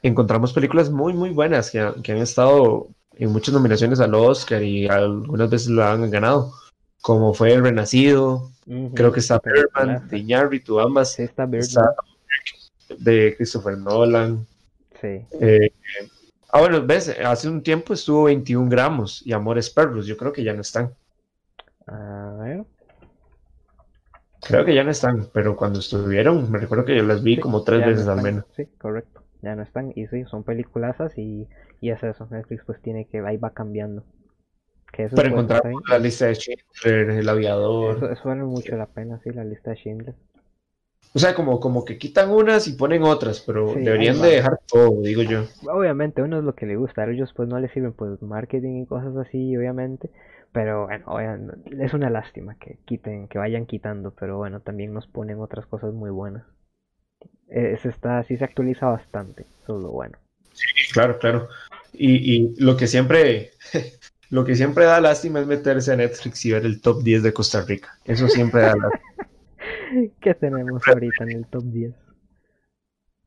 encontramos películas muy, muy buenas que, que han estado en muchas nominaciones al Oscar y algunas veces lo han ganado como fue El Renacido, creo que está Birdman, de Iñárritu, ambas. Sí, está Birdman. de Christopher Nolan. Sí. Eh, ah, bueno, ves, hace un tiempo estuvo 21 gramos y Amores Perros, yo creo que ya no están. A ver. Creo que ya no están, pero cuando estuvieron, me recuerdo que yo las vi como tres veces al menos. Sí, correcto. Ya no están, y sí, son peliculazas y, y es eso. Netflix pues tiene que, ahí va cambiando. Pero encontramos la lista de Schindler, el aviador. Eso, vale mucho la pena, sí, la lista de Schindler. O sea, como, como que quitan unas y ponen otras, pero deberían de dejar todo, digo yo. Obviamente, uno es lo que le gusta, a ellos pues no les sirven pues marketing y cosas así, obviamente. Pero bueno, es una lástima que quiten, que vayan quitando, pero bueno, también nos ponen otras cosas muy buenas. Es, está, sí se actualiza bastante, eso es lo bueno. Sí, claro, claro. Y, y lo que siempre Lo que siempre da lástima es meterse a Netflix y ver el top 10 de Costa Rica. Eso siempre da lástima. ¿Qué tenemos ahorita en el top 10?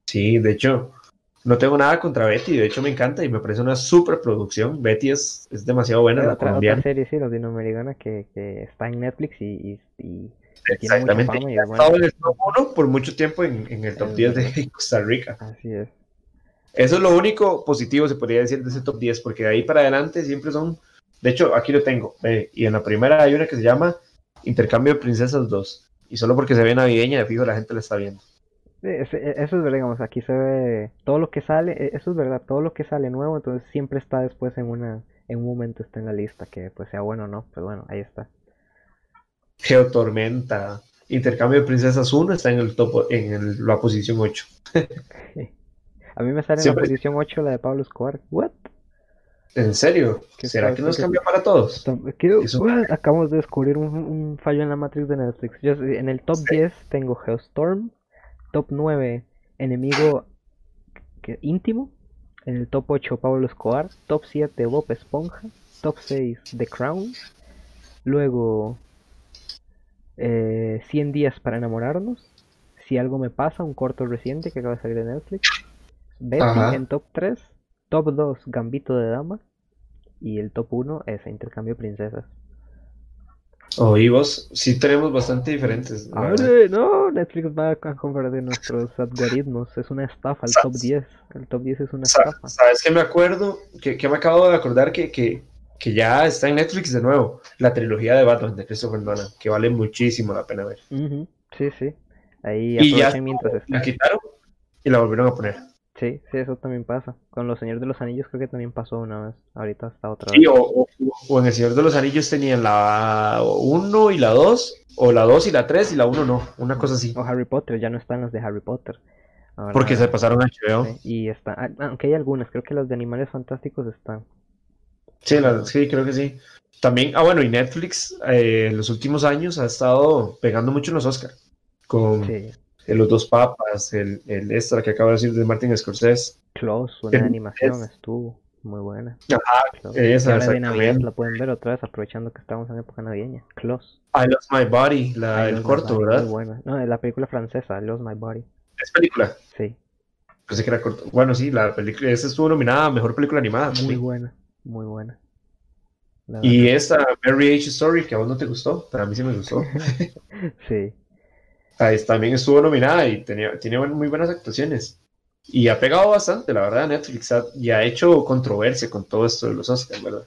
Sí, de hecho, no tengo nada contra Betty. De hecho, me encanta y me parece una super producción. Betty es, es demasiado buena. la otra, otra serie, sí, latinoamericana, que, que está en Netflix y, y, Exactamente. Tiene mucha fama y en el top 1 por mucho tiempo en, en el top 10 de Costa Rica. Así es. Eso es lo único positivo, se podría decir, de ese top 10, porque de ahí para adelante siempre son de hecho, aquí lo tengo. y en la primera hay una que se llama Intercambio de Princesas 2. Y solo porque se ve navideña, de fijo la gente la está viendo. eso es verdad, digamos, aquí se ve todo lo que sale, e, eso es verdad, todo lo que sale nuevo, entonces siempre está después en una, en un momento está en la lista, que pues sea bueno o no, pues bueno, ahí está. Geotormenta, Intercambio de Princesas 1 está en el top, en la posición 8. A mí me sale en la posición 8 la de Pablo Escobar. ¿What? ¿En serio? ¿Será que nos cambia para todos? acabamos de descubrir un, fallo en la Matrix de Netflix. en el top 10 tengo Hellstorm, top 9 Enemigo íntimo, en el top 8 Pablo Escobar, top 7 Bob Esponja, top 6 The Crown, luego 100 eh, días para enamorarnos, Si algo me pasa, un corto reciente que acaba de salir de Netflix, Betty en top 3, Top 2, Gambito de Dama. Y el top 1 es Intercambio Princesas. Oí vos, sí tenemos bastante diferentes. no, Netflix va a de nuestros algoritmos. Es una estafa el top 10. El top 10 es una estafa. ¿Sabes qué me acuerdo? Que, me acabo de acordar que, que, que, ya está en Netflix de nuevo. La trilogía de Batman de Christopher Nolan, que vale muchísimo la pena ver. Sí, sí. Ahí y ya la quitaron y la volvieron a poner. Sí, sí, eso también pasa. Con los Señores de los Anillos creo que también pasó una vez. Ahorita está otra vez. Sí, o, en El Señor de los Anillos tenían la 1 y la 2, o la 2 y la 3 y la 1 no, una cosa así. O Harry Potter, ya no están las de Harry Potter. Porque se pasaron a HBO. y está, ah, aunque hay algunas, creo que las de Animales Fantásticos están. Sí, sí, creo que sí. También, ah bueno, y Netflix eh, en los últimos años ha estado pegando mucho en los Oscars. Con, sí los dos papas, el, el extra que acabo de decir de Martin Scorsese. Close, una animación estuvo muy buena. Ajá, esa, Navidad la pueden ver otra vez aprovechando que estamos en época navideña. Close. I Lost My Body, la, el corto, ¿verdad? Muy buena. No, la película francesa, I Lost My Body. ¿Es película? Sí. Pensé que era corto. Bueno, sí, la película, esa estuvo nominada a Mejor Película Animada. Muy buena, muy buena. y esta Mary H. Story, que a vos no te gustó, pero a mí sí me gustó. sí también estuvo nominada y tenía, tiene muy buenas actuaciones. Y ha pegado bastante, la verdad, Netflix ha, y ha hecho controversia con todo esto de los Oscars, ¿verdad?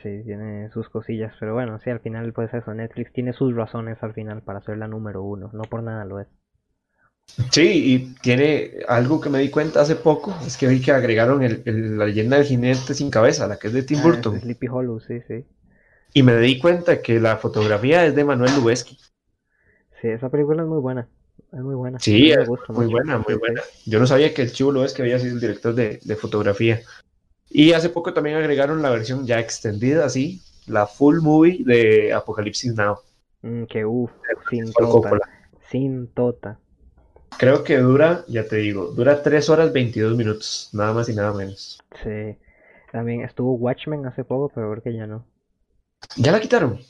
Sí, tiene sus cosillas, pero bueno, sí, al final pues eso, Netflix tiene sus razones al final para ser la número uno, no por nada lo es. Sí, y tiene algo que me di cuenta hace poco, es que vi que agregaron el, el- la leyenda del jinete sin cabeza, la que es de Tim Ah, Burton. Sleepy Hollow, sí, sí. Y me di cuenta que la fotografía es de Manuel Lubezki. Sí, esa película es muy buena. Es muy buena. Sí, es gusta muy mucho. buena, muy buena. Yo no sabía que el Chivo Lubezki había sido el director de, de fotografía. Y hace poco también agregaron la versión ya extendida, así, la full movie de Apocalipsis Now. Mm, que uff, sin por tota. Sin tota. Creo que dura, ya te digo, dura 3 horas 22 minutos, nada más y nada menos. Sí. También estuvo Watchmen hace poco, pero creo que ya no. ¿Ya la quitaron?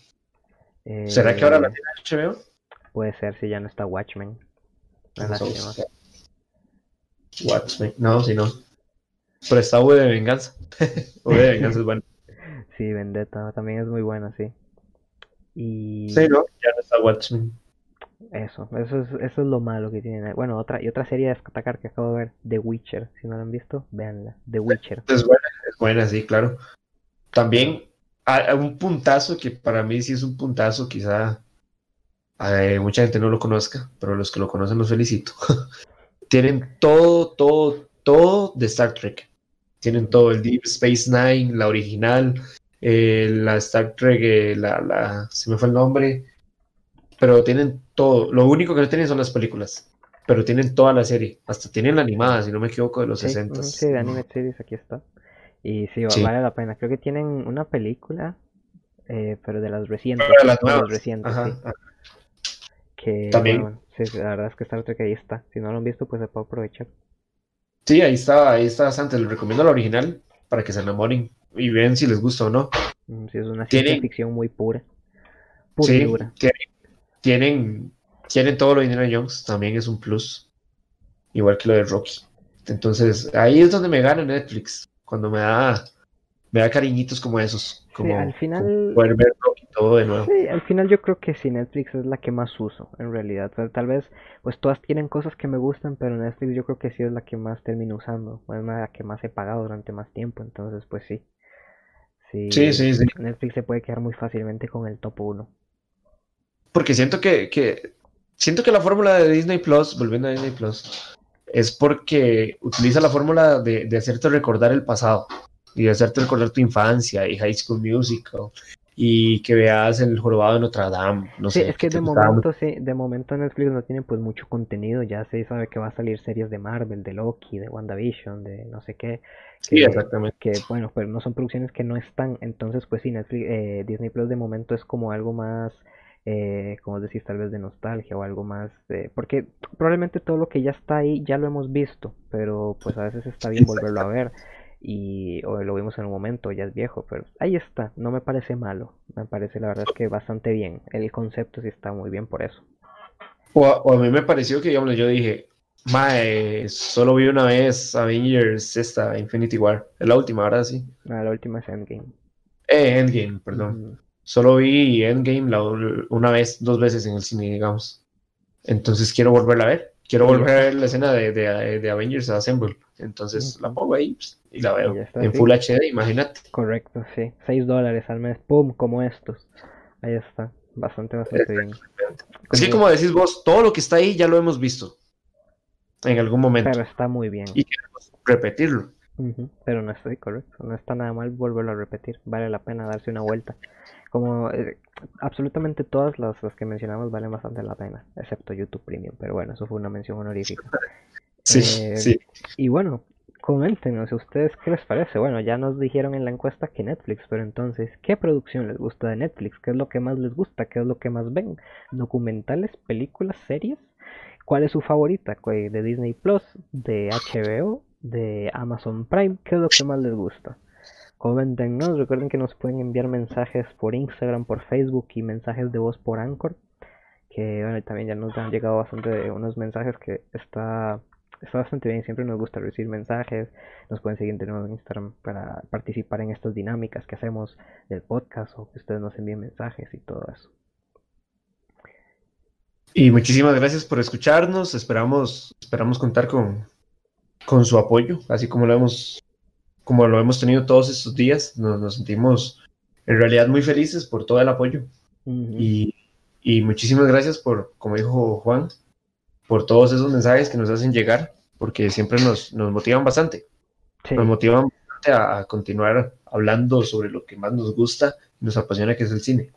¿Será que ahora la Eh, tiene HBO? Puede ser si ya no está Watchmen. Lástima. Entonces, Watchmen. No, si no. Pero está V de venganza. V de venganza es bueno. Sí, Vendetta también es muy buena, sí. Y Sí, no, ya no está Watchmen. eso, eso es, eso es lo malo que tiene. Bueno, otra, y otra serie de destacar que acabo de ver, The Witcher. Si no la han visto, véanla. The Witcher. Es buena, es buena, sí, claro. También hay un puntazo que para mí sí es un puntazo, quizá eh, mucha gente no lo conozca, pero los que lo conocen los felicito. Tienen todo, todo, todo de Star Trek. Tienen todo, el Deep Space Nine, la original, eh, la Star Trek, eh, la, la, se me fue el nombre, pero tienen todo. Lo único que no tienen son las películas, pero tienen toda la serie. Hasta tienen la animada, si no me equivoco, de los Sí, 60. ujú, sí, de Anime Series, aquí está. Y sí, va- Sí. vale la pena. Creo que tienen una película, eh, pero de las recientes. Pero de las de las nuevas. recientes, Ajá, sí. ajá. Que, También. bueno, sí, sí, la verdad es que Star Trek ahí está. Si no lo han visto, pues se puede aprovechar. Sí, ahí está, ahí está bastante. Les recomiendo la original para que se enamoren y vean si les gusta o no. Mm, Sí, es una ciencia ficción muy pura. Pura Sí, dura. tienen, tienen, tienen todo lo de Indiana Jones, también es un plus. Igual que lo de Rocky. Entonces, ahí es donde me gana Netflix, cuando me da, me da cariñitos como esos. Como, al final- poder todo de nuevo. Sí, al final yo creo que sí, Netflix es la que más uso, en realidad. Tal, tal vez, pues todas tienen cosas que me gustan, pero Netflix yo creo que sí es la que más termino usando. Es la que más he pagado durante más tiempo, entonces pues sí. Sí, Sí, sí, sí. Netflix se puede quedar muy fácilmente con el top 1. Porque siento que, que siento que la fórmula de Disney Plus, volviendo a Disney Plus, es porque utiliza la fórmula de, de hacerte recordar el pasado y de hacerte recordar tu infancia y High School Musical y que veas el jorobado de Notre Dame. No Sí, sé, es que de momento sí, de momento Netflix no tiene pues mucho contenido, ya se sabe que va a salir series de Marvel, de Loki, de WandaVision, de no sé qué, Sí, que, exactamente. que bueno, pero no son producciones que no están, entonces pues sí, Netflix, eh, Disney Plus de momento es como algo más, eh, como decís, tal vez de nostalgia o algo más, de- porque probablemente todo lo que ya está ahí ya lo hemos visto, pero pues a veces está bien volverlo a ver y o lo vimos en un momento, ya es viejo, pero ahí está, no me parece malo, me parece la verdad es que bastante bien, el concepto sí está muy bien por eso. O, a- o a mí me pareció que, digamos, yo dije, Mae, solo vi una vez Avengers, esta, Infinity War, es la última, ahora sí. Ah, la última es Endgame. Eh, Endgame, perdón. Solo vi Endgame la- una vez, dos veces en el cine, digamos. Entonces quiero volverla a ver. Quiero volver a ver la escena de, de, de Avengers Assemble. Entonces la pongo ahí pues, y la veo. Y ya está, en sí. Full HD, imagínate. Correcto, sí. 6 dólares al mes, pum, como estos. Ahí está, bastante, bastante bien. Es que como decís vos, todo lo que está ahí ya lo hemos visto. En algún momento. Pero está muy bien. Y queremos repetirlo. Pero no estoy correcto, no está nada mal volverlo a repetir, vale la pena darse una vuelta. Como eh, absolutamente todas las, las que mencionamos valen bastante la pena, excepto YouTube Premium, pero bueno, eso fue una mención honorífica. Sí, Eh, sí. Y bueno, coméntenos a ustedes qué les parece. Bueno, ya nos dijeron en la encuesta que Netflix, pero entonces, ¿qué producción les gusta de Netflix? ¿Qué es lo que más les gusta? ¿Qué es lo que más ven? ¿Documentales, películas, series? ¿Cuál es su favorita? ¿Cuál- ¿De Disney Plus? ¿De HBO? ¿De Amazon Prime? ¿Qué es lo que más les gusta? Coméntenos, recuerden que nos pueden enviar mensajes por Instagram, por Facebook y mensajes de voz por Anchor. Que bueno, también ya nos han llegado bastante unos mensajes que está, está bastante bien. Siempre nos gusta recibir mensajes. Nos pueden seguir de nuevo en Instagram para participar en estas dinámicas que hacemos del podcast o que ustedes nos envíen mensajes y todo eso. Y muchísimas gracias por escucharnos. Esperamos, esperamos contar con, con su apoyo, así como lo hemos, como lo hemos tenido todos estos días. Nos, nos sentimos en realidad muy felices por todo el apoyo. Y, y muchísimas gracias por, como dijo Juan, por todos esos mensajes que nos hacen llegar, porque siempre nos, nos motivan bastante. Nos motivan a, continuar hablando sobre lo que más nos gusta y nos apasiona, que es el cine.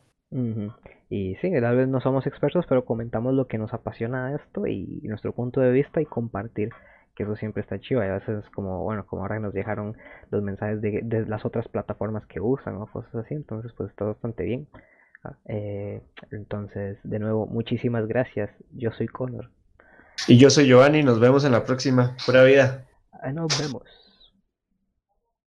Y sí, tal vez no somos expertos, pero comentamos lo que nos apasiona esto y nuestro punto de vista y compartir, que eso siempre está chido. Y a veces como, bueno, como ahora nos dejaron los mensajes de, de las otras plataformas que usan o cosas así, entonces pues está bastante bien. Ah, eh, entonces, de nuevo, muchísimas gracias. Yo soy Connor. Y yo soy Giovanni. Nos vemos en la próxima. Pura vida. Nos vemos.